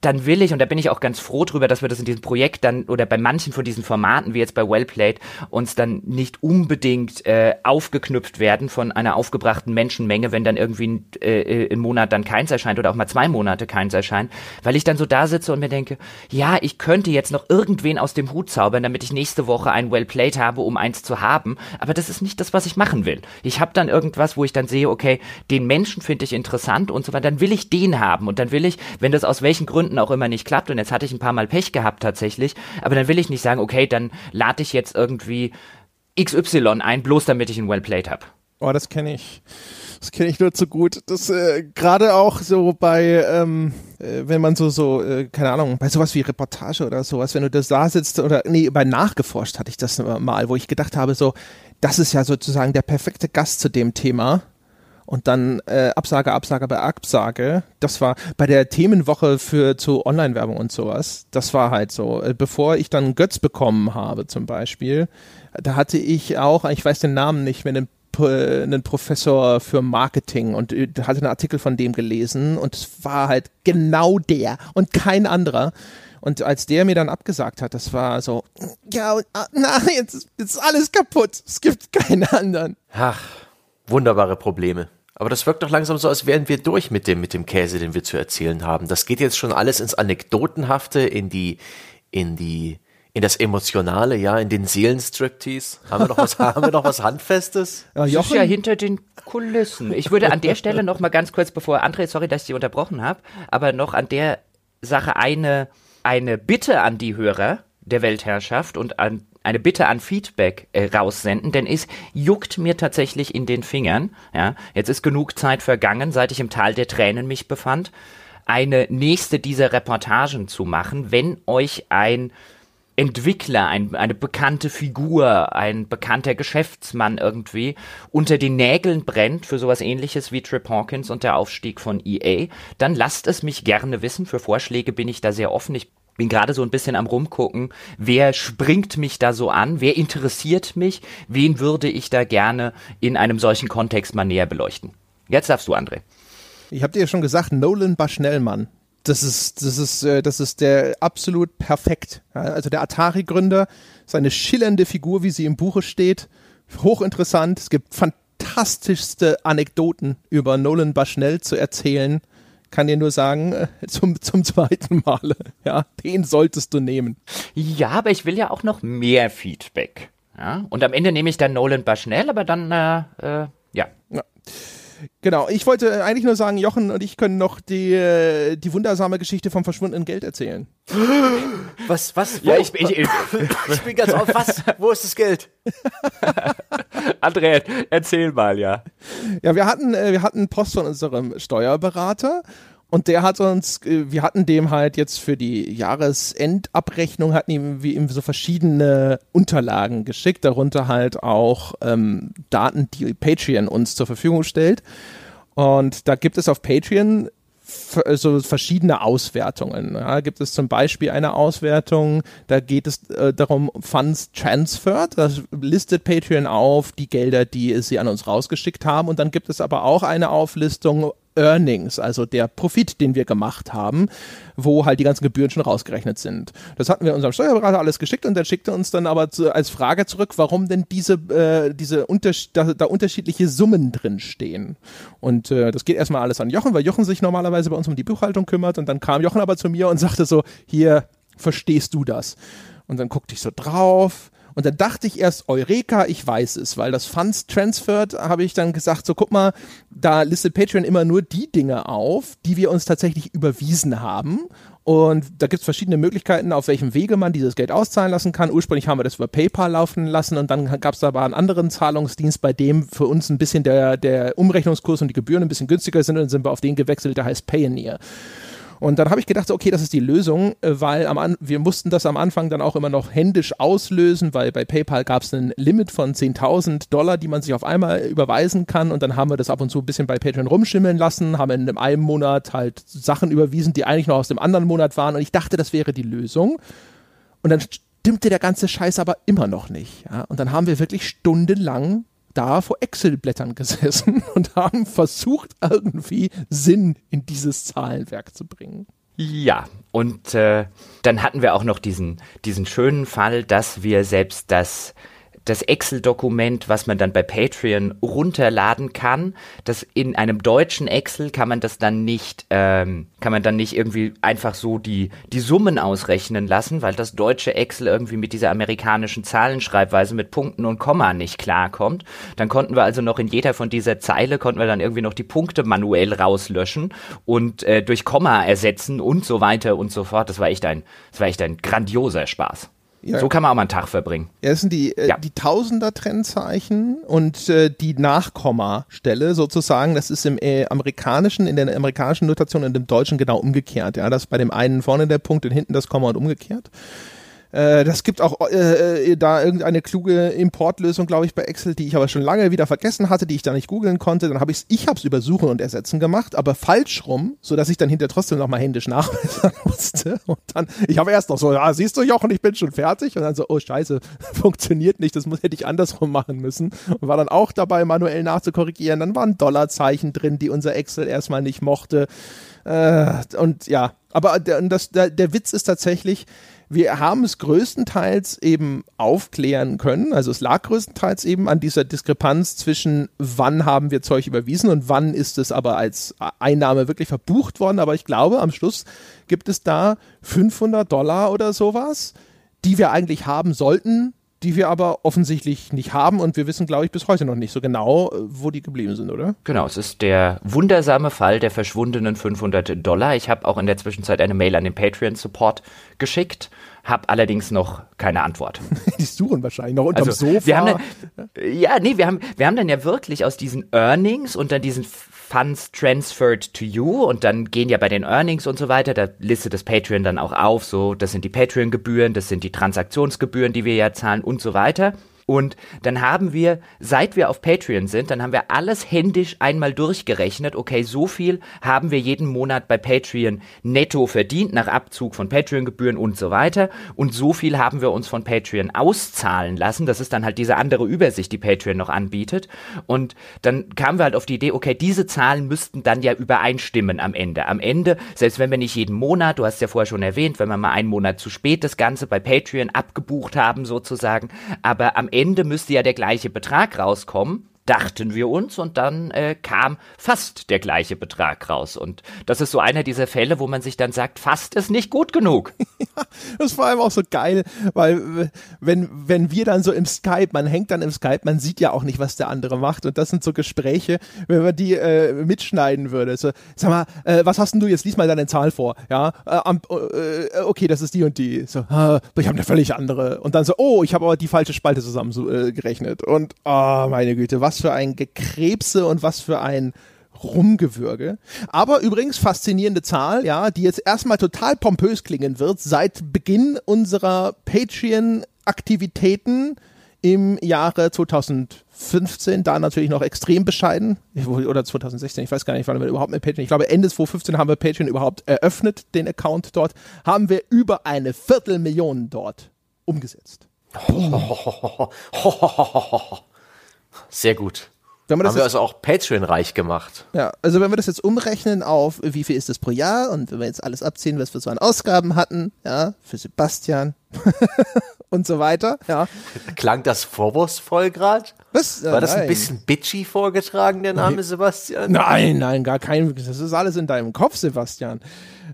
Speaker 2: dann will ich, und da bin ich auch ganz froh drüber, dass wir das in diesem Projekt dann oder bei manchen von diesen Formaten, wie jetzt bei Wellplayed, uns dann nicht unbedingt äh, aufgeknüpft werden von einer aufgebrachten Menschenmenge, wenn dann irgendwie äh, äh, ein Monat dann keins erscheint oder auch mal zwei Monate keins erscheint, weil ich dann so da sitze und mir denke, ja, ich könnte jetzt noch irgendwen aus dem Hut zaubern, damit ich nächste Woche ein Wellplayed habe, um eins zu haben, aber das ist nicht das, was ich machen will. Ich habe dann irgendwas, wo ich dann sehe, okay, den Menschen finde ich interessant und so weiter, dann will ich den haben. Und dann will ich, wenn das aus welchen Gründen Gründen auch immer nicht klappt und jetzt hatte ich ein paar Mal Pech gehabt tatsächlich, aber dann will ich nicht sagen, okay, dann lade ich jetzt irgendwie XY ein, bloß damit ich ein Well Played habe.
Speaker 1: Oh, das kenne ich. Das kenne ich nur zu gut. Das äh, gerade auch so bei, ähm, äh, wenn man so, so, äh, keine Ahnung, bei sowas wie Reportage oder sowas, wenn du das da sitzt oder, nee, bei Nachgeforscht hatte ich das mal, wo ich gedacht habe, so, das ist ja sozusagen der perfekte Gast zu dem Thema und dann äh, Absage, Absage bei Absage. Das war bei der Themenwoche für zu Online-Werbung und sowas. Das war halt so. Äh, bevor ich dann Götz bekommen habe zum Beispiel, da hatte ich auch, ich weiß den Namen nicht mehr, einen einen Professor für Marketing und äh, hatte einen Artikel von dem gelesen und es war halt genau der und kein anderer. Und als der mir dann abgesagt hat, das war so, ja, ah, na, jetzt, jetzt ist alles kaputt. Es gibt keinen anderen.
Speaker 3: Ach, wunderbare Probleme. Aber das wirkt doch langsam so, als wären wir durch mit dem, mit dem Käse, den wir zu erzählen haben. Das geht jetzt schon alles ins Anekdotenhafte, in die, in die, in das Emotionale, ja, in den Seelenstriptease. Haben wir noch was, haben wir noch was Handfestes?
Speaker 2: Ja, das ist ja hinter den Kulissen. Ich würde an der Stelle noch mal ganz kurz, bevor André, sorry, dass ich dich unterbrochen habe, aber noch an der Sache eine, eine Bitte an die Hörer der Weltherrschaft und an eine Bitte an Feedback äh, raussenden, denn es juckt mir tatsächlich in den Fingern. Ja, jetzt ist genug Zeit vergangen, seit ich im Tal der Tränen mich befand, eine nächste dieser Reportagen zu machen, wenn euch ein Entwickler, ein, eine bekannte Figur, ein bekannter Geschäftsmann irgendwie unter den Nägeln brennt für sowas ähnliches wie Trip Hawkins und der Aufstieg von EA, dann lasst es mich gerne wissen. Für Vorschläge bin ich da sehr offen. Ich bin gerade so ein bisschen am rumgucken, wer springt mich da so an, wer interessiert mich, wen würde ich da gerne in einem solchen Kontext mal näher beleuchten. Jetzt darfst du, André.
Speaker 1: Ich habe dir ja schon gesagt, Nolan Baschnellmann. Das ist, das ist, äh, das ist der absolut perfekt. Also der Atari-Gründer, seine schillernde Figur, wie sie im Buche steht, hochinteressant. Es gibt fantastischste Anekdoten über Nolan Baschnell zu erzählen kann dir nur sagen, äh, zum, zum zweiten Male, ja, den solltest du nehmen.
Speaker 2: Ja, aber ich will ja auch noch mehr Feedback. Ja? Und am Ende nehme ich dann Nolan Baschnell, aber dann, äh, äh, ja. ja.
Speaker 1: Genau, ich wollte eigentlich nur sagen, Jochen und ich können noch die, äh, die wundersame Geschichte vom verschwundenen Geld erzählen.
Speaker 3: Was, was? Wo? Ja, ich, ich, ich, ich bin ganz auf, was? Wo ist das Geld?
Speaker 2: André, erzähl mal, ja.
Speaker 1: Ja, wir hatten, äh, wir hatten Post von unserem Steuerberater und der hat uns, äh, wir hatten dem halt jetzt für die Jahresendabrechnung, hatten ihm wie ihm so verschiedene Unterlagen geschickt, darunter halt auch ähm, Daten, die Patreon uns zur Verfügung stellt. Und da gibt es auf Patreon so verschiedene Auswertungen. Ja, gibt es zum Beispiel eine Auswertung, da geht es äh, darum, Funds transferred, das listet Patreon auf die Gelder, die sie an uns rausgeschickt haben und dann gibt es aber auch eine Auflistung Earnings, also der Profit, den wir gemacht haben, wo halt die ganzen Gebühren schon rausgerechnet sind. Das hatten wir unserem Steuerberater alles geschickt und der schickte uns dann aber zu, als Frage zurück, warum denn diese, äh, diese Unters da, da, unterschiedliche Summen drin stehen. Und äh, das geht erstmal alles an Jochen, weil Jochen sich normalerweise bei uns um die Buchhaltung kümmert und dann kam Jochen aber zu mir und sagte so, hier, verstehst du das? Und dann guckte ich so drauf und dann dachte ich erst, Eureka, ich weiß es, weil das Funds Transferred habe ich dann gesagt, so guck mal, da listet Patreon immer nur die Dinge auf, die wir uns tatsächlich überwiesen haben. Und da gibt es verschiedene Möglichkeiten, auf welchem Wege man dieses Geld auszahlen lassen kann. Ursprünglich haben wir das über PayPal laufen lassen und dann gab es aber einen anderen Zahlungsdienst, bei dem für uns ein bisschen der, der Umrechnungskurs und die Gebühren ein bisschen günstiger sind und dann sind wir auf den gewechselt, der heißt Payoneer. Und dann habe ich gedacht, okay, das ist die Lösung, äh, weil am wir mussten das am Anfang dann auch immer noch händisch auslösen, weil bei PayPal gab es ein Limit von 10.000 Dollar, die man sich auf einmal überweisen kann. Und dann haben wir das ab und zu ein bisschen bei Patreon rumschimmeln lassen, haben in einem Monat halt Sachen überwiesen, die eigentlich noch aus dem anderen Monat waren. Und ich dachte, das wäre die Lösung. Und dann stimmte der ganze Scheiß aber immer noch nicht. Ja? Und dann haben wir wirklich stundenlang da vor Excel-Blättern gesessen und haben versucht, irgendwie Sinn in dieses Zahlenwerk zu bringen.
Speaker 2: Ja, und äh, dann hatten wir auch noch diesen, diesen schönen Fall, dass wir selbst das das Excel-Dokument, was man dann bei Patreon runterladen kann. Das in einem deutschen Excel kann man das dann nicht, ähm, kann man dann nicht irgendwie einfach so die, die Summen ausrechnen lassen, weil das deutsche Excel irgendwie mit dieser amerikanischen Zahlenschreibweise mit Punkten und Komma nicht klarkommt. Dann konnten wir also noch in jeder von dieser Zeile konnten wir dann irgendwie noch die Punkte manuell rauslöschen und äh, durch Komma ersetzen und so weiter und so fort. Das war echt ein, das war echt ein grandioser Spaß. Ja. So kann man auch mal einen Tag verbringen.
Speaker 1: Ja, das sind die, äh, ja. die Tausender-Trennzeichen und äh, die Nachkommastelle sozusagen. Das ist im äh, amerikanischen, in der amerikanischen Notation und im deutschen genau umgekehrt. Ja, das ist bei dem einen vorne der Punkt und hinten das Komma und umgekehrt. Äh, das gibt auch äh, äh, da irgendeine kluge Importlösung, glaube ich, bei Excel, die ich aber schon lange wieder vergessen hatte, die ich da nicht googeln konnte. Dann habe ich es, ich habe es über Suchen und Ersetzen gemacht, aber falsch rum, so dass ich dann hinter trotzdem noch mal händisch nachbessern musste. Und dann, ich habe erst noch so, ja, siehst du, Jochen, ich bin schon fertig. Und dann so, oh Scheiße, funktioniert nicht, das muss hätte ich andersrum machen müssen. Und war dann auch dabei, manuell nachzukorrigieren. Dann waren Dollarzeichen drin, die unser Excel erstmal nicht mochte. Äh, und ja, aber der, das, der, der Witz ist tatsächlich, wir haben es größtenteils eben aufklären können. Also es lag größtenteils eben an dieser Diskrepanz zwischen wann haben wir Zeug überwiesen und wann ist es aber als Einnahme wirklich verbucht worden. Aber ich glaube, am Schluss gibt es da 500 Dollar oder sowas, die wir eigentlich haben sollten, die wir aber offensichtlich nicht haben und wir wissen, glaube ich, bis heute noch nicht so genau, wo die geblieben sind, oder?
Speaker 2: Genau, es ist der wundersame Fall der verschwundenen 500 Dollar. Ich habe auch in der Zwischenzeit eine Mail an den Patreon-Support geschickt, habe allerdings noch keine Antwort.
Speaker 1: die suchen wahrscheinlich noch unterm also,
Speaker 2: Sofa. Wir haben dann, ja, nee, wir haben, wir haben dann ja wirklich aus diesen Earnings und dann diesen Funds transferred to you und dann gehen ja bei den Earnings und so weiter, da listet das Patreon dann auch auf, so, das sind die Patreon-Gebühren, das sind die Transaktionsgebühren, die wir ja zahlen und so weiter. Und dann haben wir, seit wir auf Patreon sind, dann haben wir alles händisch einmal durchgerechnet. Okay, so viel haben wir jeden Monat bei Patreon netto verdient, nach Abzug von Patreon-Gebühren und so weiter. Und so viel haben wir uns von Patreon auszahlen lassen. Das ist dann halt diese andere Übersicht, die Patreon noch anbietet. Und dann kamen wir halt auf die Idee, okay, diese Zahlen müssten dann ja übereinstimmen am Ende. Am Ende, selbst wenn wir nicht jeden Monat, du hast ja vorher schon erwähnt, wenn wir mal einen Monat zu spät das Ganze bei Patreon abgebucht haben sozusagen, aber am Ende müsste ja der gleiche Betrag rauskommen dachten wir uns und dann äh, kam fast der gleiche Betrag raus. Und das ist so einer dieser Fälle, wo man sich dann sagt, fast ist nicht gut genug.
Speaker 1: ja, das ist vor allem auch so geil, weil wenn, wenn wir dann so im Skype, man hängt dann im Skype, man sieht ja auch nicht, was der andere macht. Und das sind so Gespräche, wenn man die äh, mitschneiden würde. So, sag mal, äh, was hast denn du jetzt? Lies mal deine Zahl vor. Ja, äh, äh, okay, das ist die und die. So, äh, ich habe eine völlig andere. Und dann so, oh, ich habe aber die falsche Spalte zusammen äh, gerechnet. Und, oh, meine Güte, was was für ein Gekrebse und was für ein Rumgewürge. Aber übrigens faszinierende Zahl, ja, die jetzt erstmal total pompös klingen wird, seit Beginn unserer Patreon-Aktivitäten im Jahre 2015, da natürlich noch extrem bescheiden, oder 2016, ich weiß gar nicht, wann wir überhaupt mit Patreon, ich glaube Ende 2015 haben wir Patreon überhaupt eröffnet, den Account dort, haben wir über eine Viertelmillion dort umgesetzt.
Speaker 3: Sehr gut. Wenn Haben wir also auch Patreon reich gemacht.
Speaker 1: Ja, also wenn wir das jetzt umrechnen auf, wie viel ist das pro Jahr und wenn wir jetzt alles abziehen, was wir so an Ausgaben hatten, ja, für Sebastian und so weiter, ja.
Speaker 3: Klang das vorwurfsvoll gerade? Was? War das nein. ein bisschen bitchy vorgetragen, der Name Sebastian?
Speaker 1: Nein, nein, gar kein, das ist alles in deinem Kopf, Sebastian.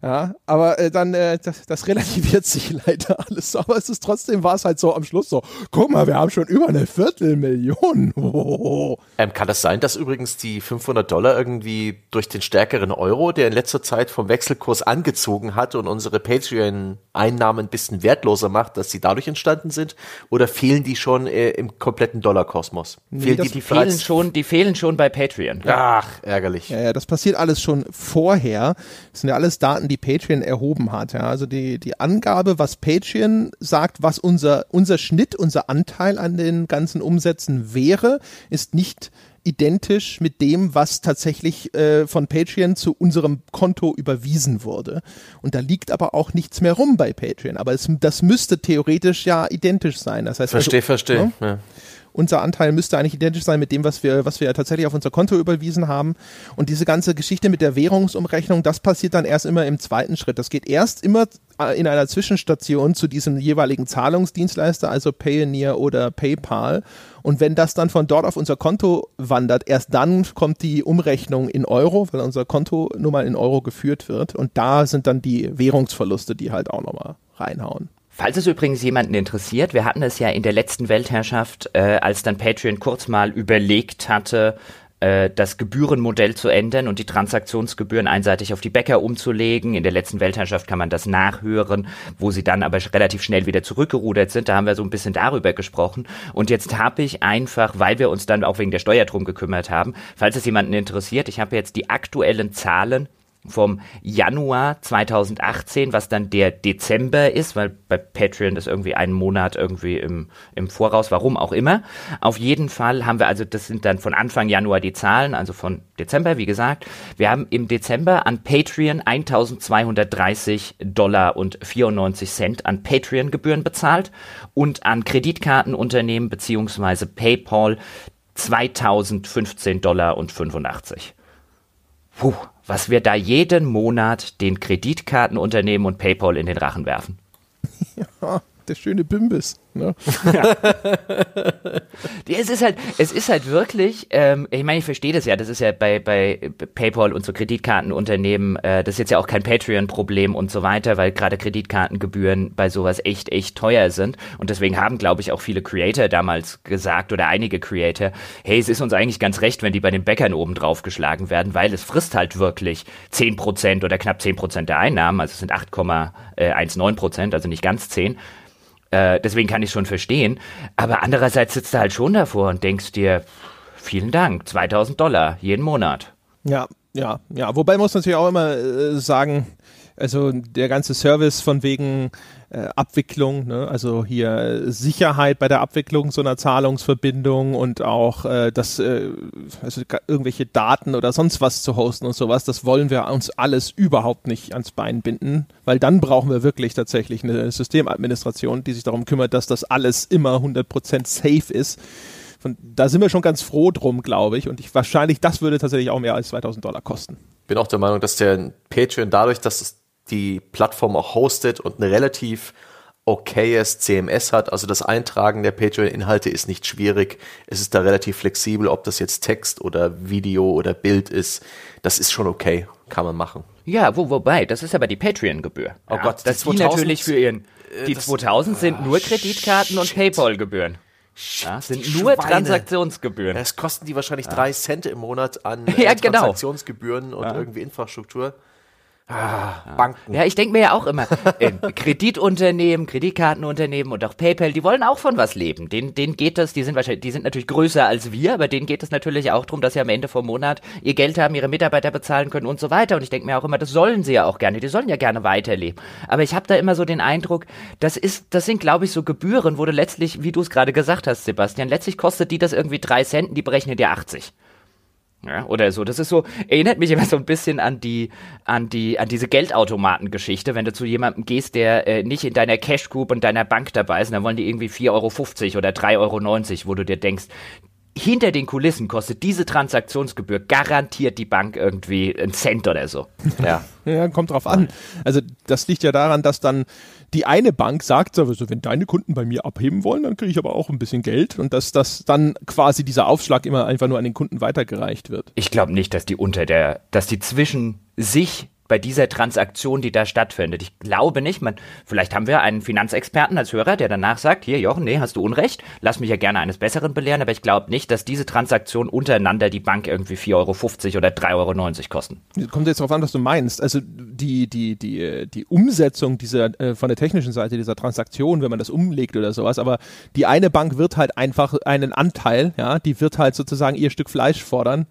Speaker 1: Ja, aber äh, dann, äh, das, das relativiert sich leider alles. Aber es ist trotzdem, war es halt so am Schluss so, guck mal, wir haben schon über eine Viertelmillion.
Speaker 3: Oh. Ähm, kann das sein, dass übrigens die 500 Dollar irgendwie durch den stärkeren Euro, der in letzter Zeit vom Wechselkurs angezogen hat und unsere Patreon-Einnahmen ein bisschen wertloser macht, dass sie dadurch entstanden sind? Oder fehlen die schon äh, im kompletten Dollarkosmos?
Speaker 2: Nee, fehlen die, die fehlen schon, die fehlen schon bei Patreon.
Speaker 3: Ach, ärgerlich.
Speaker 1: Ja, ja, das passiert alles schon vorher. Das sind ja alles Daten, die Patreon erhoben hat. Ja. Also die, die Angabe, was Patreon sagt, was unser, unser Schnitt, unser Anteil an den ganzen Umsätzen wäre, ist nicht identisch mit dem, was tatsächlich äh, von Patreon zu unserem Konto überwiesen wurde. Und da liegt aber auch nichts mehr rum bei Patreon. Aber es, das müsste theoretisch ja identisch sein. Das heißt,
Speaker 3: verstehe, also, verstehe. Ne? Ja
Speaker 1: unser Anteil müsste eigentlich identisch sein mit dem, was wir, was wir tatsächlich auf unser Konto überwiesen haben. Und diese ganze Geschichte mit der Währungsumrechnung, das passiert dann erst immer im zweiten Schritt. Das geht erst immer äh, in einer Zwischenstation zu diesem jeweiligen Zahlungsdienstleister, also Payoneer oder PayPal. Und wenn das dann von dort auf unser Konto wandert, erst dann kommt die Umrechnung in Euro, weil unser Konto nun mal in Euro geführt wird. Und da sind dann die Währungsverluste, die halt auch nochmal reinhauen.
Speaker 2: Falls es übrigens jemanden interessiert, wir hatten es ja in der letzten Weltherrschaft, äh, als dann Patreon kurz mal überlegt hatte, äh, das Gebührenmodell zu ändern und die Transaktionsgebühren einseitig auf die Bäcker umzulegen. In der letzten Weltherrschaft kann man das nachhören, wo sie dann aber relativ schnell wieder zurückgerudert sind. Da haben wir so ein bisschen darüber gesprochen. Und jetzt habe ich einfach, weil wir uns dann auch wegen der Steuer drum gekümmert haben, falls es jemanden interessiert, ich habe jetzt die aktuellen Zahlen vom Januar 2018, was dann der Dezember ist, weil bei Patreon ist irgendwie ein Monat irgendwie im, im Voraus, warum auch immer. Auf jeden Fall haben wir also, das sind dann von Anfang Januar die Zahlen, also von Dezember, wie gesagt. Wir haben im Dezember an Patreon 1230 Dollar und 94 Cent an Patreon-Gebühren bezahlt und an Kreditkartenunternehmen beziehungsweise PayPal 2015 Dollar und 85. Puh, was wir da jeden Monat den Kreditkartenunternehmen und PayPal in den Rachen werfen.
Speaker 1: Ja, der schöne Bimbis. Ne?
Speaker 2: Ja. es ist halt, es ist halt wirklich, ähm, ich meine, ich verstehe das ja, das ist ja bei, bei PayPal und so Kreditkartenunternehmen, äh, das ist jetzt ja auch kein Patreon-Problem und so weiter, weil gerade Kreditkartengebühren bei sowas echt, echt teuer sind. Und deswegen haben, glaube ich, auch viele Creator damals gesagt oder einige Creator, hey, es ist uns eigentlich ganz recht, wenn die bei den Bäckern oben drauf geschlagen werden, weil es frisst halt wirklich 10% oder knapp 10% der Einnahmen, also es sind 8,19%, also nicht ganz 10. Äh, deswegen kann ich schon verstehen. Aber andererseits sitzt du halt schon davor und denkst dir, vielen Dank, 2000 Dollar jeden Monat.
Speaker 1: Ja, ja, ja. Wobei muss man natürlich auch immer äh, sagen, also der ganze Service von wegen äh, Abwicklung, ne? also hier Sicherheit bei der Abwicklung so einer Zahlungsverbindung und auch äh, das, äh, also irgendwelche Daten oder sonst was zu hosten und sowas, das wollen wir uns alles überhaupt nicht ans Bein binden, weil dann brauchen wir wirklich tatsächlich eine Systemadministration, die sich darum kümmert, dass das alles immer 100% safe ist. Von, da sind wir schon ganz froh drum, glaube ich. Und ich wahrscheinlich, das würde tatsächlich auch mehr als 2000 Dollar kosten.
Speaker 3: Bin auch der Meinung, dass der Patreon dadurch, dass es die Plattform auch hostet und ein relativ okayes CMS hat. Also das Eintragen der Patreon-Inhalte ist nicht schwierig. Es ist da relativ flexibel, ob das jetzt Text oder Video oder Bild ist. Das ist schon okay, kann man machen.
Speaker 2: Ja, wo, wobei, das ist aber die Patreon-Gebühr.
Speaker 3: Oh ja, Gott,
Speaker 2: das die, die natürlich für ihren, äh, die das, 2000 sind ah, nur Kreditkarten und PayPal-Gebühren. Ja, sind nur Schweine. Transaktionsgebühren.
Speaker 3: Das kosten die wahrscheinlich drei Cent im Monat an äh, ja, genau. Transaktionsgebühren und irgendwie Infrastruktur.
Speaker 2: Ah, Banken. Ja, ich denke mir ja auch immer, äh, Kreditunternehmen, Kreditkartenunternehmen und auch PayPal, die wollen auch von was leben. Den, denen geht das, die sind wahrscheinlich, die sind natürlich größer als wir, aber denen geht es natürlich auch darum, dass sie am Ende vom Monat ihr Geld haben, ihre Mitarbeiter bezahlen können und so weiter. Und ich denke mir auch immer, das sollen sie ja auch gerne, die sollen ja gerne weiterleben. Aber ich habe da immer so den Eindruck, das ist, das sind, glaube ich, so Gebühren, wo du letztlich, wie du es gerade gesagt hast, Sebastian, letztlich kostet die das irgendwie drei Cent, die berechnen dir 80. Ja, oder so. Das ist so, erinnert mich immer so ein bisschen an die, an die, an diese Geldautomaten-Geschichte, wenn du zu jemandem gehst, der äh, nicht in deiner Cash Group und deiner Bank dabei ist, dann wollen die irgendwie 4,50 Euro oder 3,90 Euro, wo du dir denkst, hinter den Kulissen kostet diese Transaktionsgebühr garantiert die Bank irgendwie einen Cent oder so.
Speaker 1: Ja. ja, kommt drauf an. Also das liegt ja daran, dass dann die eine Bank sagt, also wenn deine Kunden bei mir abheben wollen, dann kriege ich aber auch ein bisschen Geld und dass das dann quasi dieser Aufschlag immer einfach nur an den Kunden weitergereicht wird.
Speaker 2: Ich glaube nicht, dass die unter der, dass die zwischen sich bei dieser Transaktion, die da stattfindet. Ich glaube nicht, man, vielleicht haben wir einen Finanzexperten als Hörer, der danach sagt, hier Jochen, nee, hast du Unrecht, lass mich ja gerne eines Besseren belehren, aber ich glaube nicht, dass diese Transaktion untereinander die Bank irgendwie 4,50 Euro oder 3,90 Euro kosten.
Speaker 1: Kommt jetzt darauf an, was du meinst. Also die, die, die, die Umsetzung dieser, äh, von der technischen Seite dieser Transaktion, wenn man das umlegt oder sowas, aber die eine Bank wird halt einfach einen Anteil, ja, die wird halt sozusagen ihr Stück Fleisch fordern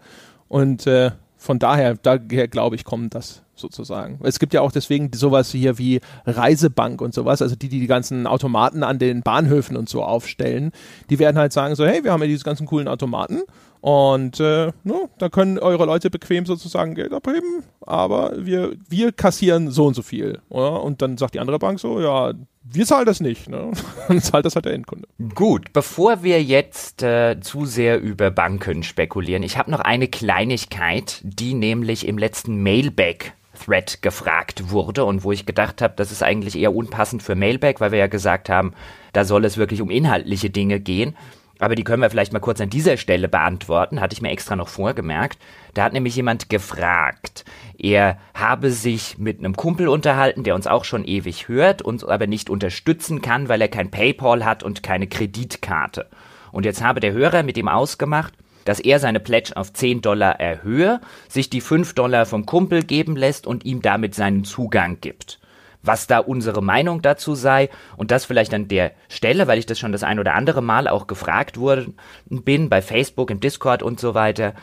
Speaker 1: und äh, von daher, daher glaube ich, kommt das sozusagen. Es gibt ja auch deswegen sowas hier wie Reisebank und sowas, also die, die die ganzen Automaten an den Bahnhöfen und so aufstellen, die werden halt sagen so, hey, wir haben ja diese ganzen coolen Automaten und äh, no, da können eure Leute bequem sozusagen Geld abheben, aber wir, wir kassieren so und so viel. Oder? Und dann sagt die andere Bank so, ja, wir zahlen das nicht. Ne? Dann zahlt das halt der Endkunde.
Speaker 2: Gut, bevor wir jetzt äh, zu sehr über Banken spekulieren, ich habe noch eine Kleinigkeit, die nämlich im letzten Mailback Thread gefragt wurde und wo ich gedacht habe, das ist eigentlich eher unpassend für Mailback, weil wir ja gesagt haben, da soll es wirklich um inhaltliche Dinge gehen. Aber die können wir vielleicht mal kurz an dieser Stelle beantworten, hatte ich mir extra noch vorgemerkt. Da hat nämlich jemand gefragt, er habe sich mit einem Kumpel unterhalten, der uns auch schon ewig hört, uns aber nicht unterstützen kann, weil er kein PayPal hat und keine Kreditkarte. Und jetzt habe der Hörer mit ihm ausgemacht, dass er seine Pledge auf 10 Dollar erhöhe, sich die 5 Dollar vom Kumpel geben lässt und ihm damit seinen Zugang gibt was da unsere Meinung dazu sei und das vielleicht an der Stelle, weil ich das schon das ein oder andere Mal auch gefragt worden bin, bei Facebook, im Discord und so weiter.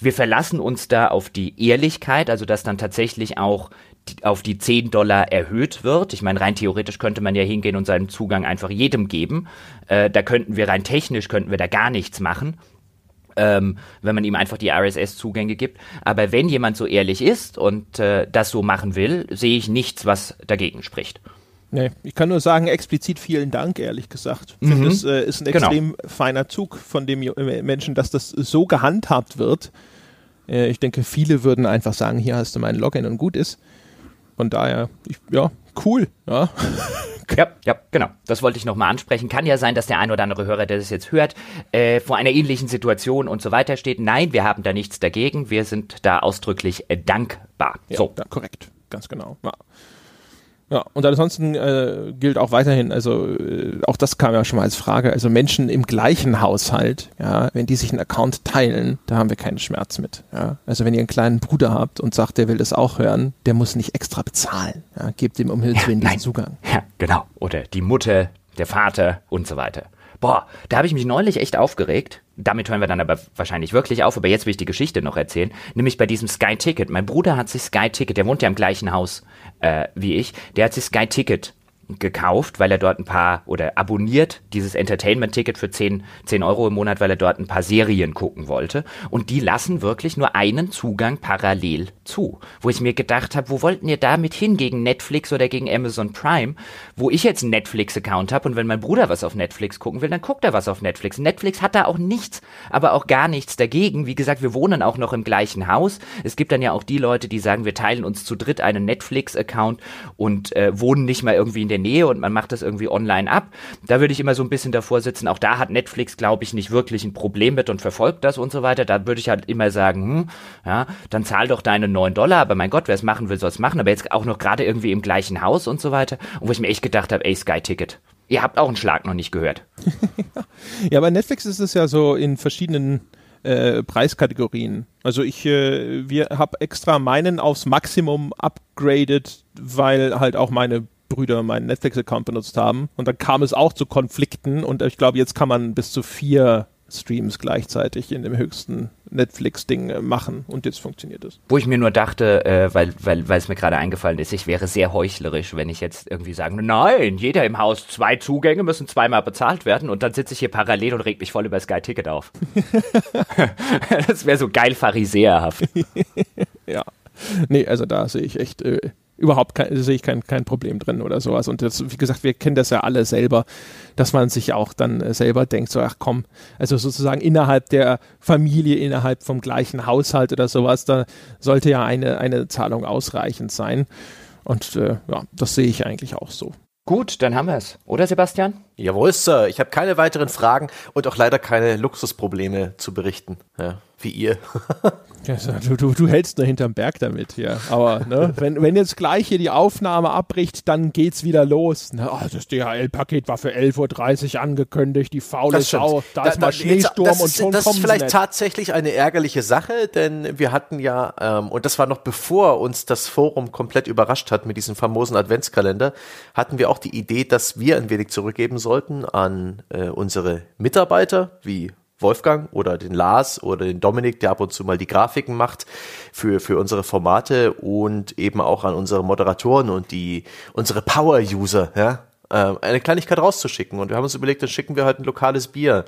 Speaker 2: Wir verlassen uns da auf die Ehrlichkeit, also dass dann tatsächlich auch auf die 10 Dollar erhöht wird. Ich meine, rein theoretisch könnte man ja hingehen und seinen Zugang einfach jedem geben. Äh, da könnten wir rein technisch, könnten wir da gar nichts machen ähm, wenn man ihm einfach die RSS-Zugänge gibt. Aber wenn jemand so ehrlich ist und äh, das so machen will, sehe ich nichts, was dagegen spricht.
Speaker 1: Nee, ich kann nur sagen, explizit vielen Dank, ehrlich gesagt. Ich mhm. finde, es äh, ist ein genau. extrem genau. feiner Zug von dem äh, Menschen, dass das so gehandhabt wird. Äh, ich denke, viele würden einfach sagen, hier hast du meinen Login und gut ist. Von daher, ich, ja, cool. Ja.
Speaker 2: Ja, ja, genau. Das wollte ich nochmal ansprechen. Kann ja sein, dass der ein oder andere Hörer, der das jetzt hört, äh, vor einer ähnlichen Situation und so weiter steht. Nein, wir haben da nichts dagegen. Wir sind da ausdrücklich äh, dankbar.
Speaker 1: Ja, so. Ja, korrekt. Ganz genau. Ja. Ja, und ansonsten äh, gilt auch weiterhin, also äh, auch das kam ja schon mal als Frage, also Menschen im gleichen Haushalt, ja, wenn die sich einen Account teilen, da haben wir keinen Schmerz mit. Ja. Also wenn ihr einen kleinen Bruder habt und sagt, der will das auch hören, der muss nicht extra bezahlen. Ja. Gebt ihm um Himmels Willen ja, diesen Zugang.
Speaker 2: Ja, genau. Oder die Mutter, der Vater und so weiter. Boah, da habe ich mich neulich echt aufgeregt. Damit hören wir dann aber wahrscheinlich wirklich auf, aber jetzt will ich die Geschichte noch erzählen. Nämlich bei diesem Sky Ticket. Mein Bruder hat sich Sky Ticket, der wohnt ja im gleichen Haus äh, wie ich, der hat sich Sky Ticket gekauft, weil er dort ein paar oder abonniert dieses Entertainment-Ticket für 10, 10 Euro im Monat, weil er dort ein paar Serien gucken wollte. Und die lassen wirklich nur einen Zugang parallel zu. Wo ich mir gedacht habe, wo wollten ihr damit hin gegen Netflix oder gegen Amazon Prime, wo ich jetzt einen Netflix-Account habe und wenn mein Bruder was auf Netflix gucken will, dann guckt er was auf Netflix. Netflix hat da auch nichts, aber auch gar nichts dagegen. Wie gesagt, wir wohnen auch noch im gleichen Haus. Es gibt dann ja auch die Leute, die sagen, wir teilen uns zu dritt einen Netflix-Account und äh, wohnen nicht mal irgendwie in der Nähe und man macht das irgendwie online ab. Da würde ich immer so ein bisschen davor sitzen. Auch da hat Netflix, glaube ich, nicht wirklich ein Problem mit und verfolgt das und so weiter. Da würde ich halt immer sagen, hm, ja, dann zahl doch deine 9 Dollar. Aber mein Gott, wer es machen will, soll es machen. Aber jetzt auch noch gerade irgendwie im gleichen Haus und so weiter. Und wo ich mir echt gedacht habe, ey, Sky Ticket. Ihr habt auch einen Schlag noch nicht gehört.
Speaker 1: ja, bei Netflix ist es ja so in verschiedenen äh, Preiskategorien. Also ich, äh, habe extra meinen aufs Maximum upgraded, weil halt auch meine Brüder meinen Netflix-Account benutzt haben. Und dann kam es auch zu Konflikten und ich glaube, jetzt kann man bis zu vier Streams gleichzeitig in dem höchsten Netflix-Ding äh, machen und jetzt funktioniert es.
Speaker 2: Wo ich mir nur dachte, äh, weil, weil, weil es mir gerade eingefallen ist, ich wäre sehr heuchlerisch, wenn ich jetzt irgendwie sagen, nein, jeder im Haus, zwei Zugänge müssen zweimal bezahlt werden und dann sitze ich hier parallel und reg mich voll über Sky Ticket auf. das wäre so geil pharisäerhaft.
Speaker 1: ja. Nee, also da sehe ich echt äh, überhaupt kein, sehe ich kein, kein Problem drin oder sowas. Und das, wie gesagt, wir kennen das ja alle selber, dass man sich auch dann äh, selber denkt, so, ach komm, also sozusagen innerhalb der Familie, innerhalb vom gleichen Haushalt oder sowas, da sollte ja eine, eine Zahlung ausreichend sein. Und äh, ja, das sehe ich eigentlich auch so.
Speaker 2: Gut, dann haben wir es. Oder Sebastian?
Speaker 3: Jawohl, Sir. Ich habe keine weiteren Fragen und auch leider keine Luxusprobleme zu berichten. Ja, wie ihr.
Speaker 1: Du, du, du hältst nur hinterm Berg damit, ja. Aber ne, wenn, wenn jetzt gleich hier die Aufnahme abbricht, dann geht's wieder los. Ne? Oh, das DHL-Paket war für 11.30 Uhr angekündigt, die faule Sau, da, da ist mal da, Schneesturm
Speaker 3: das,
Speaker 1: und schon
Speaker 3: Das ist vielleicht tatsächlich eine ärgerliche Sache, denn wir hatten ja, ähm, und das war noch bevor uns das Forum komplett überrascht hat mit diesem famosen Adventskalender, hatten wir auch die Idee, dass wir ein wenig zurückgeben sollten an äh, unsere Mitarbeiter, wie Wolfgang oder den Lars oder den Dominik, der ab und zu mal die Grafiken macht für, für unsere Formate und eben auch an unsere Moderatoren und die, unsere Power-User, ja, äh, eine Kleinigkeit rauszuschicken. Und wir haben uns überlegt, dann schicken wir halt ein lokales Bier.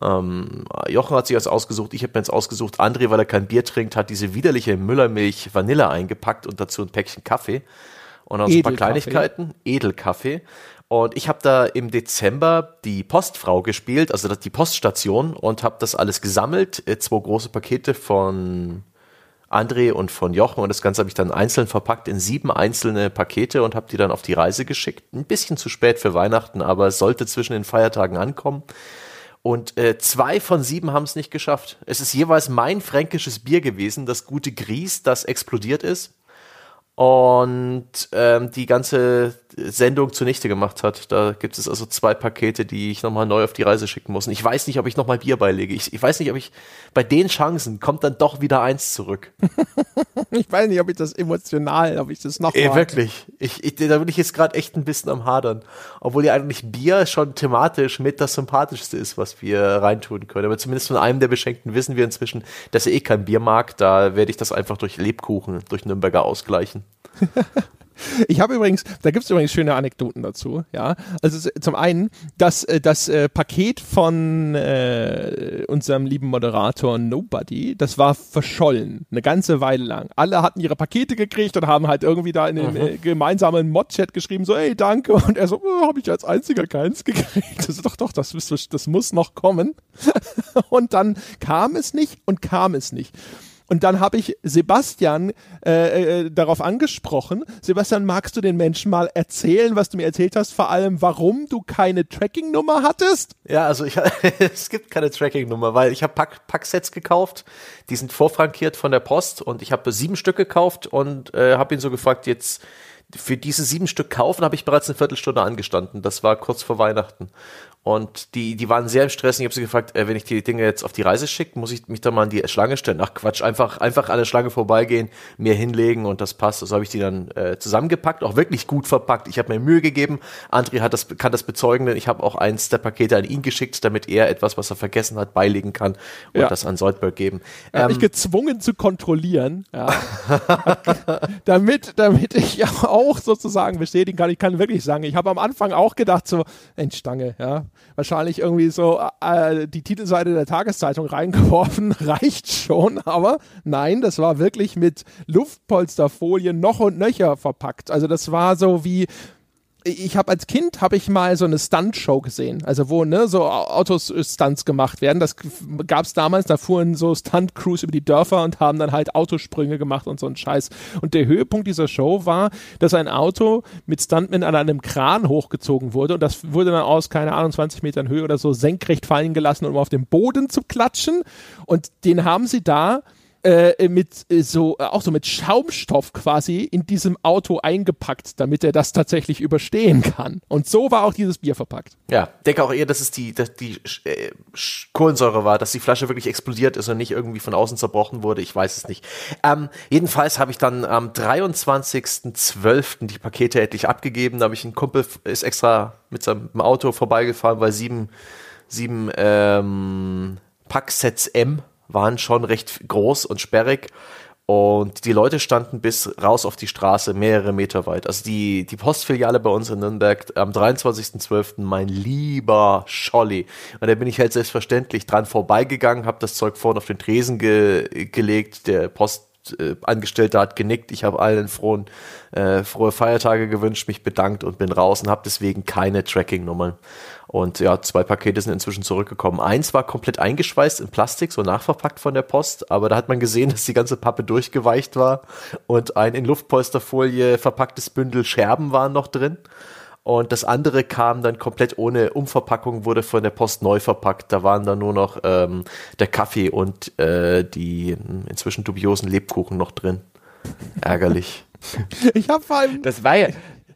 Speaker 3: Ähm, Jochen hat sich das ausgesucht, ich habe mir jetzt ausgesucht. André, weil er kein Bier trinkt, hat diese widerliche Müllermilch Vanille eingepackt und dazu ein Päckchen Kaffee. Und noch ein paar Kleinigkeiten, Edelkaffee. Und ich habe da im Dezember die Postfrau gespielt, also die Poststation, und habe das alles gesammelt. Äh, zwei große Pakete von André und von Jochen. Und das Ganze habe ich dann einzeln verpackt in sieben einzelne Pakete und habe die dann auf die Reise geschickt. Ein bisschen zu spät für Weihnachten, aber es sollte zwischen den Feiertagen ankommen. Und äh, zwei von sieben haben es nicht geschafft. Es ist jeweils mein fränkisches Bier gewesen, das gute Gries, das explodiert ist und ähm, die ganze Sendung zunichte gemacht hat. Da gibt es also zwei Pakete, die ich nochmal neu auf die Reise schicken muss. Und ich weiß nicht, ob ich nochmal Bier beilege. Ich, ich weiß nicht, ob ich bei den Chancen kommt dann doch wieder eins zurück.
Speaker 1: ich weiß nicht, ob ich das emotional, ob ich das noch
Speaker 3: Ey, wirklich. Ich, ich, da bin ich jetzt gerade echt ein bisschen am Hadern. Obwohl ja eigentlich Bier schon thematisch mit das Sympathischste ist, was wir reintun können. Aber zumindest von einem der Beschenkten wissen wir inzwischen, dass er eh kein Bier mag. Da werde ich das einfach durch Lebkuchen, durch Nürnberger ausgleichen.
Speaker 1: Ich habe übrigens, da gibt es übrigens schöne Anekdoten dazu, ja. Also zum einen, dass äh, das äh, Paket von äh, unserem lieben Moderator Nobody, das war verschollen, eine ganze Weile lang. Alle hatten ihre Pakete gekriegt und haben halt irgendwie da in den äh, gemeinsamen Mod-Chat geschrieben, so, ey, danke. Und er so, oh, habe ich als einziger keins gekriegt. Das ist doch, doch, das, das muss noch kommen. und dann kam es nicht und kam es nicht. Und dann habe ich Sebastian äh, äh, darauf angesprochen. Sebastian, magst du den Menschen mal erzählen, was du mir erzählt hast? Vor allem, warum du keine Tracking-Nummer hattest?
Speaker 3: Ja, also ich, es gibt keine Tracking-Nummer, weil ich habe Pack, Packsets gekauft. Die sind vorfrankiert von der Post und ich habe sieben Stück gekauft und äh, habe ihn so gefragt, jetzt für diese sieben Stück kaufen habe ich bereits eine Viertelstunde angestanden. Das war kurz vor Weihnachten. Und die, die waren sehr im Stress. Ich habe sie gefragt, äh, wenn ich die Dinge jetzt auf die Reise schicke, muss ich mich da mal an die Schlange stellen? Ach Quatsch, einfach, einfach an der Schlange vorbeigehen, mir hinlegen und das passt. So also habe ich die dann äh, zusammengepackt, auch wirklich gut verpackt. Ich habe mir Mühe gegeben. André hat das, kann das bezeugen, denn ich habe auch eins der Pakete an ihn geschickt, damit er etwas, was er vergessen hat, beilegen kann und ja. das an Soldberg geben.
Speaker 1: Er ähm, mich gezwungen zu kontrollieren, ja. damit, damit ich auch sozusagen bestätigen kann. Ich kann wirklich sagen, ich habe am Anfang auch gedacht so, Endstange, ja wahrscheinlich irgendwie so äh, die Titelseite der Tageszeitung reingeworfen, reicht schon, aber nein, das war wirklich mit Luftpolsterfolie noch und nöcher verpackt. Also das war so wie ich habe als Kind habe ich mal so eine Stunt-Show gesehen, also wo ne so Autostunts gemacht werden. Das gab es damals. Da fuhren so Stunt-Crews über die Dörfer und haben dann halt Autosprünge gemacht und so ein Scheiß. Und der Höhepunkt dieser Show war, dass ein Auto mit Stuntmen an einem Kran hochgezogen wurde und das wurde dann aus keine Ahnung 20 Metern Höhe oder so senkrecht fallen gelassen, um auf den Boden zu klatschen. Und den haben sie da äh, mit äh, so äh, auch so mit Schaumstoff quasi in diesem Auto eingepackt, damit er das tatsächlich überstehen kann. Und so war auch dieses Bier verpackt.
Speaker 3: Ja, denke auch eher, dass es die, dass die äh, Kohlensäure war, dass die Flasche wirklich explodiert ist und nicht irgendwie von außen zerbrochen wurde. Ich weiß es nicht. Ähm, jedenfalls habe ich dann am 23.12. die Pakete endlich abgegeben. Da habe ich einen Kumpel ist extra mit seinem Auto vorbeigefahren, weil sieben sieben ähm, Packsets M waren schon recht groß und sperrig. Und die Leute standen bis raus auf die Straße mehrere Meter weit. Also die, die Postfiliale bei uns in Nürnberg am 23.12. mein lieber Scholli. Und da bin ich halt selbstverständlich dran vorbeigegangen, habe das Zeug vorne auf den Tresen ge gelegt. Der Postangestellte hat genickt. Ich habe allen frohen, äh, frohe Feiertage gewünscht, mich bedankt und bin raus und habe deswegen keine Tracking-Nummern. Und ja, zwei Pakete sind inzwischen zurückgekommen. Eins war komplett eingeschweißt in Plastik, so nachverpackt von der Post, aber da hat man gesehen, dass die ganze Pappe durchgeweicht war und ein in Luftpolsterfolie verpacktes Bündel Scherben waren noch drin. Und das andere kam dann komplett ohne Umverpackung, wurde von der Post neu verpackt. Da waren dann nur noch ähm, der Kaffee und äh, die inzwischen dubiosen Lebkuchen noch drin. Ärgerlich.
Speaker 1: Ich habe vor allem.
Speaker 2: Das war ja,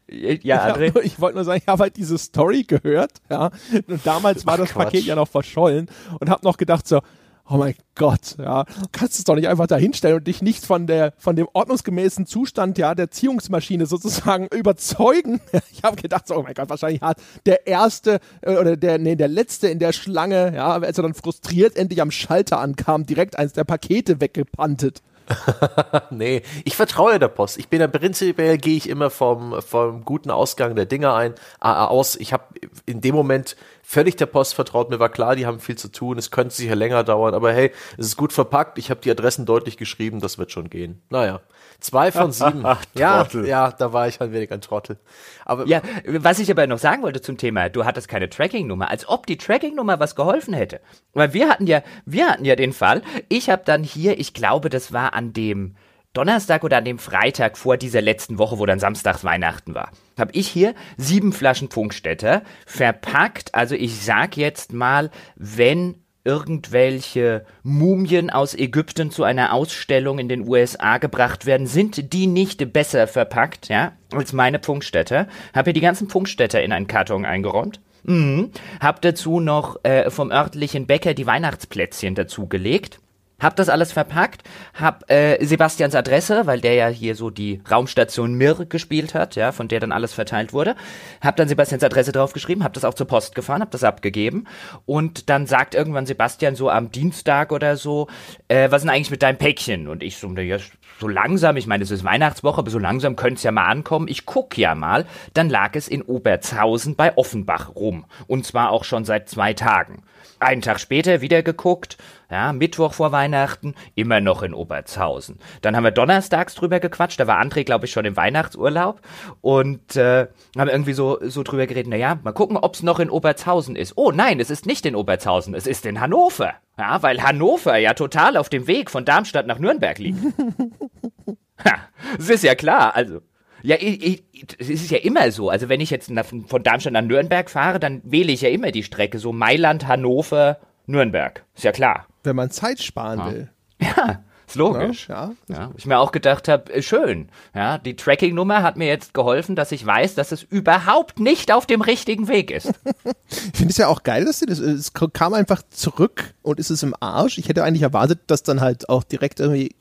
Speaker 2: ja,
Speaker 1: André. Ich, ich wollte nur sagen, ich habe halt diese Story gehört, ja. Und damals war Ach, das Quatsch. Paket ja noch verschollen und habe noch gedacht so, oh mein Gott, ja, kannst du es doch nicht einfach da hinstellen und dich nicht von der, von dem ordnungsgemäßen Zustand, ja, der Ziehungsmaschine sozusagen überzeugen. Ich habe gedacht, so, oh mein Gott, wahrscheinlich hat der erste äh, oder der, nee, der letzte in der Schlange, ja, als er dann frustriert endlich am Schalter ankam, direkt eins der Pakete weggepantet.
Speaker 3: nee, ich vertraue der Post. Ich bin ja prinzipiell gehe ich immer vom, vom guten Ausgang der Dinge ein, äh, aus. Ich habe in dem Moment völlig der Post vertraut. Mir war klar, die haben viel zu tun. Es könnte sicher länger dauern, aber hey, es ist gut verpackt. Ich habe die Adressen deutlich geschrieben. Das wird schon gehen. Naja. Zwei von sieben. Ach, ja, ja, da war ich halt wenig ein Trottel.
Speaker 2: Aber ja, was ich aber noch sagen wollte zum Thema, du hattest keine Tracking-Nummer, als ob die Tracking-Nummer was geholfen hätte. Weil wir hatten ja, wir hatten ja den Fall, ich habe dann hier, ich glaube, das war an dem Donnerstag oder an dem Freitag vor dieser letzten Woche, wo dann samstags Weihnachten war, habe ich hier sieben Flaschen Funkstätter verpackt. Also ich sag jetzt mal, wenn irgendwelche Mumien aus Ägypten zu einer Ausstellung in den USA gebracht werden, sind die nicht besser verpackt, ja, als meine Funkstätter. Habe hier die ganzen Funkstätter in einen Karton eingeräumt. Mhm. Hab dazu noch äh, vom örtlichen Bäcker die Weihnachtsplätzchen dazugelegt. Hab das alles verpackt, hab äh, Sebastians Adresse, weil der ja hier so die Raumstation Mir gespielt hat, ja, von der dann alles verteilt wurde. Hab dann Sebastians Adresse draufgeschrieben, hab das auch zur Post gefahren, hab das abgegeben und dann sagt irgendwann Sebastian so am Dienstag oder so, äh, was ist denn eigentlich mit deinem Päckchen? Und ich so, ja, so langsam, ich meine, es ist Weihnachtswoche, aber so langsam könnte es ja mal ankommen. Ich guck ja mal, dann lag es in Oberzhausen bei Offenbach rum und zwar auch schon seit zwei Tagen. Einen Tag später wieder geguckt, ja, Mittwoch vor Weihnachten, immer noch in Obertshausen. Dann haben wir donnerstags drüber gequatscht, da war André, glaube ich, schon im Weihnachtsurlaub und äh, haben irgendwie so, so drüber geredet, naja, mal gucken, ob es noch in Obertshausen ist. Oh nein, es ist nicht in Obertshausen, es ist in Hannover. Ja, weil Hannover ja total auf dem Weg von Darmstadt nach Nürnberg liegt. ha, es ist ja klar, also ja, ich, ich, es ist ja immer so. Also wenn ich jetzt von Darmstadt nach Nürnberg fahre, dann wähle ich ja immer die Strecke. So Mailand, Hannover, Nürnberg. Ist ja klar.
Speaker 1: Wenn man Zeit sparen ja. will.
Speaker 2: Ja, Ist logisch.
Speaker 1: Ja,
Speaker 2: ja. Ich mir auch gedacht habe, schön. Ja, die Tracking-Nummer hat mir jetzt geholfen, dass ich weiß, dass es überhaupt nicht auf dem richtigen Weg ist.
Speaker 1: ich finde es ja auch geil, dass sie das, es kam einfach zurück und ist es im Arsch. Ich hätte eigentlich erwartet, dass dann halt auch direkt irgendwie,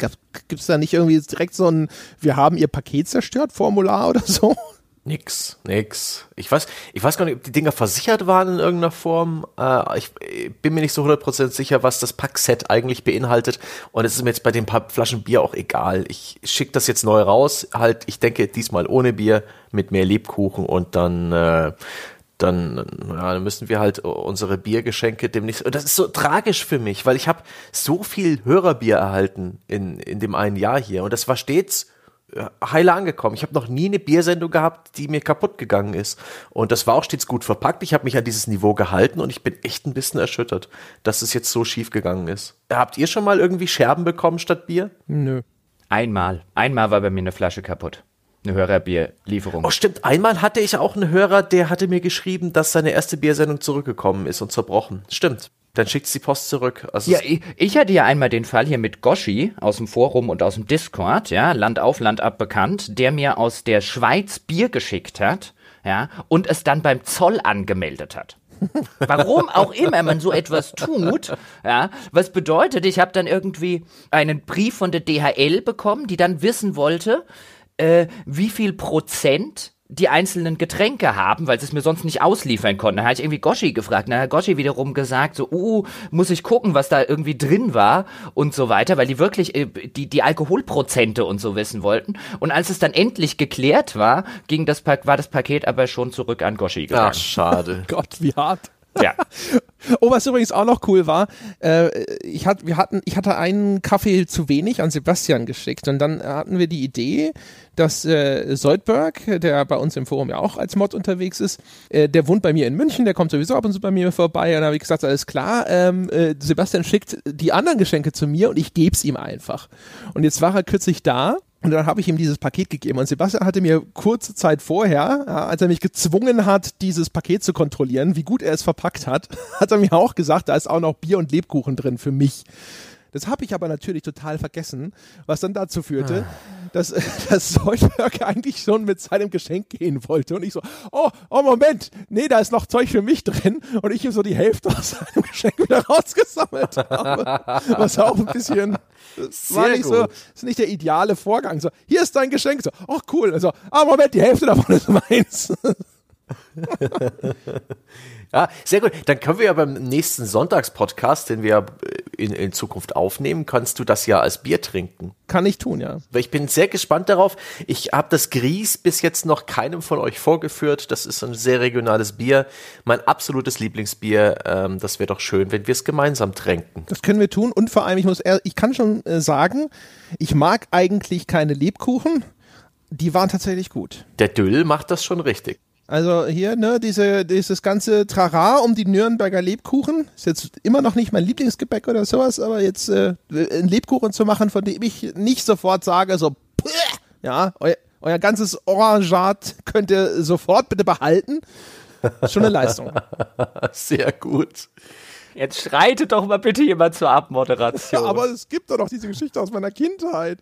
Speaker 1: gibt es da nicht irgendwie direkt so ein, wir haben ihr Paket zerstört Formular oder so?
Speaker 3: Nix, nix. Ich weiß, ich weiß gar nicht, ob die Dinger versichert waren in irgendeiner Form. Äh, ich, ich, bin mir nicht so 100% sicher, was das Packset eigentlich beinhaltet. Und es ist mir jetzt bei den paar Flaschen Bier auch egal. Ich schicke das jetzt neu raus. Halt, ich denke diesmal ohne Bier, mit mehr Lebkuchen und dann, äh, dann, ja, dann müssen wir halt unsere Biergeschenke demnächst. Und das ist so tragisch für mich, weil ich habe so viel Hörerbier erhalten in, in dem einen Jahr hier. Und das war stets heile angekommen. Ich habe noch nie eine Biersendung gehabt, die mir kaputt gegangen ist. Und das war auch stets gut verpackt. Ich habe mich an dieses Niveau gehalten und ich bin echt ein bisschen erschüttert, dass es jetzt so schief gegangen ist. Habt ihr schon mal irgendwie Scherben bekommen statt Bier?
Speaker 1: Nö.
Speaker 2: Einmal. Einmal war bei mir eine Flasche kaputt. Eine Hörerbierlieferung.
Speaker 3: Oh, stimmt. Einmal hatte ich auch einen Hörer, der hatte mir geschrieben, dass seine erste Biersendung zurückgekommen ist und zerbrochen. Stimmt. Dann schickt die Post zurück.
Speaker 2: Also ja, ich, ich, hatte ja einmal den Fall hier mit Goshi aus dem Forum und aus dem Discord, ja, Land auf, Land ab bekannt, der mir aus der Schweiz Bier geschickt hat, ja, und es dann beim Zoll angemeldet hat. Warum auch immer man so etwas tut, ja, was bedeutet, ich habe dann irgendwie einen Brief von der DHL bekommen, die dann wissen wollte, äh, wie viel Prozent die einzelnen Getränke haben, weil sie es mir sonst nicht ausliefern konnten. Da habe ich irgendwie Goshi gefragt. Dann hat Goshi wiederum gesagt, so, uh, muss ich gucken, was da irgendwie drin war und so weiter, weil die wirklich äh, die, die Alkoholprozente und so wissen wollten. Und als es dann endlich geklärt war, ging das, war das Paket aber schon zurück an Goshi gegangen.
Speaker 3: Ach, schade.
Speaker 1: Gott, wie hart.
Speaker 2: Ja.
Speaker 1: Oh, was übrigens auch noch cool war, äh, ich, hat, wir hatten, ich hatte einen Kaffee zu wenig an Sebastian geschickt und dann hatten wir die Idee, dass äh, Soldberg, der bei uns im Forum ja auch als Mod unterwegs ist, äh, der wohnt bei mir in München, der kommt sowieso ab und zu bei mir vorbei und da habe ich gesagt, alles klar, ähm, äh, Sebastian schickt die anderen Geschenke zu mir und ich geb's ihm einfach. Und jetzt war er kürzlich da und dann habe ich ihm dieses Paket gegeben. Und Sebastian hatte mir kurze Zeit vorher, als er mich gezwungen hat, dieses Paket zu kontrollieren, wie gut er es verpackt hat, hat er mir auch gesagt, da ist auch noch Bier und Lebkuchen drin für mich. Das habe ich aber natürlich total vergessen, was dann dazu führte, ah. dass, dass Soldberg eigentlich schon mit seinem Geschenk gehen wollte. Und ich so, oh, oh Moment, nee, da ist noch Zeug für mich drin. Und ich ihm so die Hälfte aus seinem Geschenk wieder rausgesammelt habe. Was auch ein bisschen, war nicht gut. so, ist nicht der ideale Vorgang. So, hier ist dein Geschenk. So, oh cool. Also, ah Moment, die Hälfte davon ist meins.
Speaker 3: Ja, sehr gut. Dann können wir ja beim nächsten Sonntagspodcast, den wir in, in Zukunft aufnehmen, kannst du das ja als Bier trinken.
Speaker 1: Kann ich tun, ja.
Speaker 3: Ich bin sehr gespannt darauf. Ich habe das Gries bis jetzt noch keinem von euch vorgeführt. Das ist ein sehr regionales Bier. Mein absolutes Lieblingsbier. Ähm, das wäre doch schön, wenn wir es gemeinsam tränken.
Speaker 1: Das können wir tun. Und vor allem, ich muss, ich kann schon äh, sagen, ich mag eigentlich keine Lebkuchen. Die waren tatsächlich gut.
Speaker 3: Der Düll macht das schon richtig.
Speaker 1: Also hier, ne, diese, dieses ganze Trara um die Nürnberger Lebkuchen. Ist jetzt immer noch nicht mein Lieblingsgebäck oder sowas, aber jetzt äh, einen Lebkuchen zu machen, von dem ich nicht sofort sage, so, ja, eu, euer ganzes Orangat könnt ihr sofort bitte behalten. Schon eine Leistung.
Speaker 3: Sehr gut.
Speaker 2: Jetzt schreitet doch mal bitte jemand zur Abmoderation.
Speaker 1: Ja, aber es gibt doch noch diese Geschichte aus meiner Kindheit.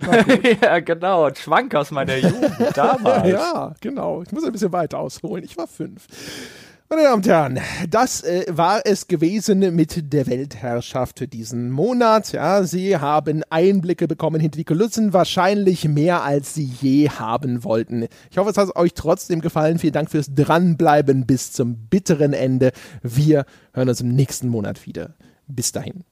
Speaker 2: ja, genau. Ein Schwank aus meiner Jugend damals.
Speaker 1: ja, genau. Ich muss ein bisschen weiter ausholen. Ich war fünf. Meine Damen und Herren, das äh, war es gewesen mit der Weltherrschaft für diesen Monat. Ja, Sie haben Einblicke bekommen hinter die Kulissen, wahrscheinlich mehr als Sie je haben wollten. Ich hoffe, es hat euch trotzdem gefallen. Vielen Dank fürs Dranbleiben bis zum bitteren Ende. Wir hören uns im nächsten Monat wieder. Bis dahin.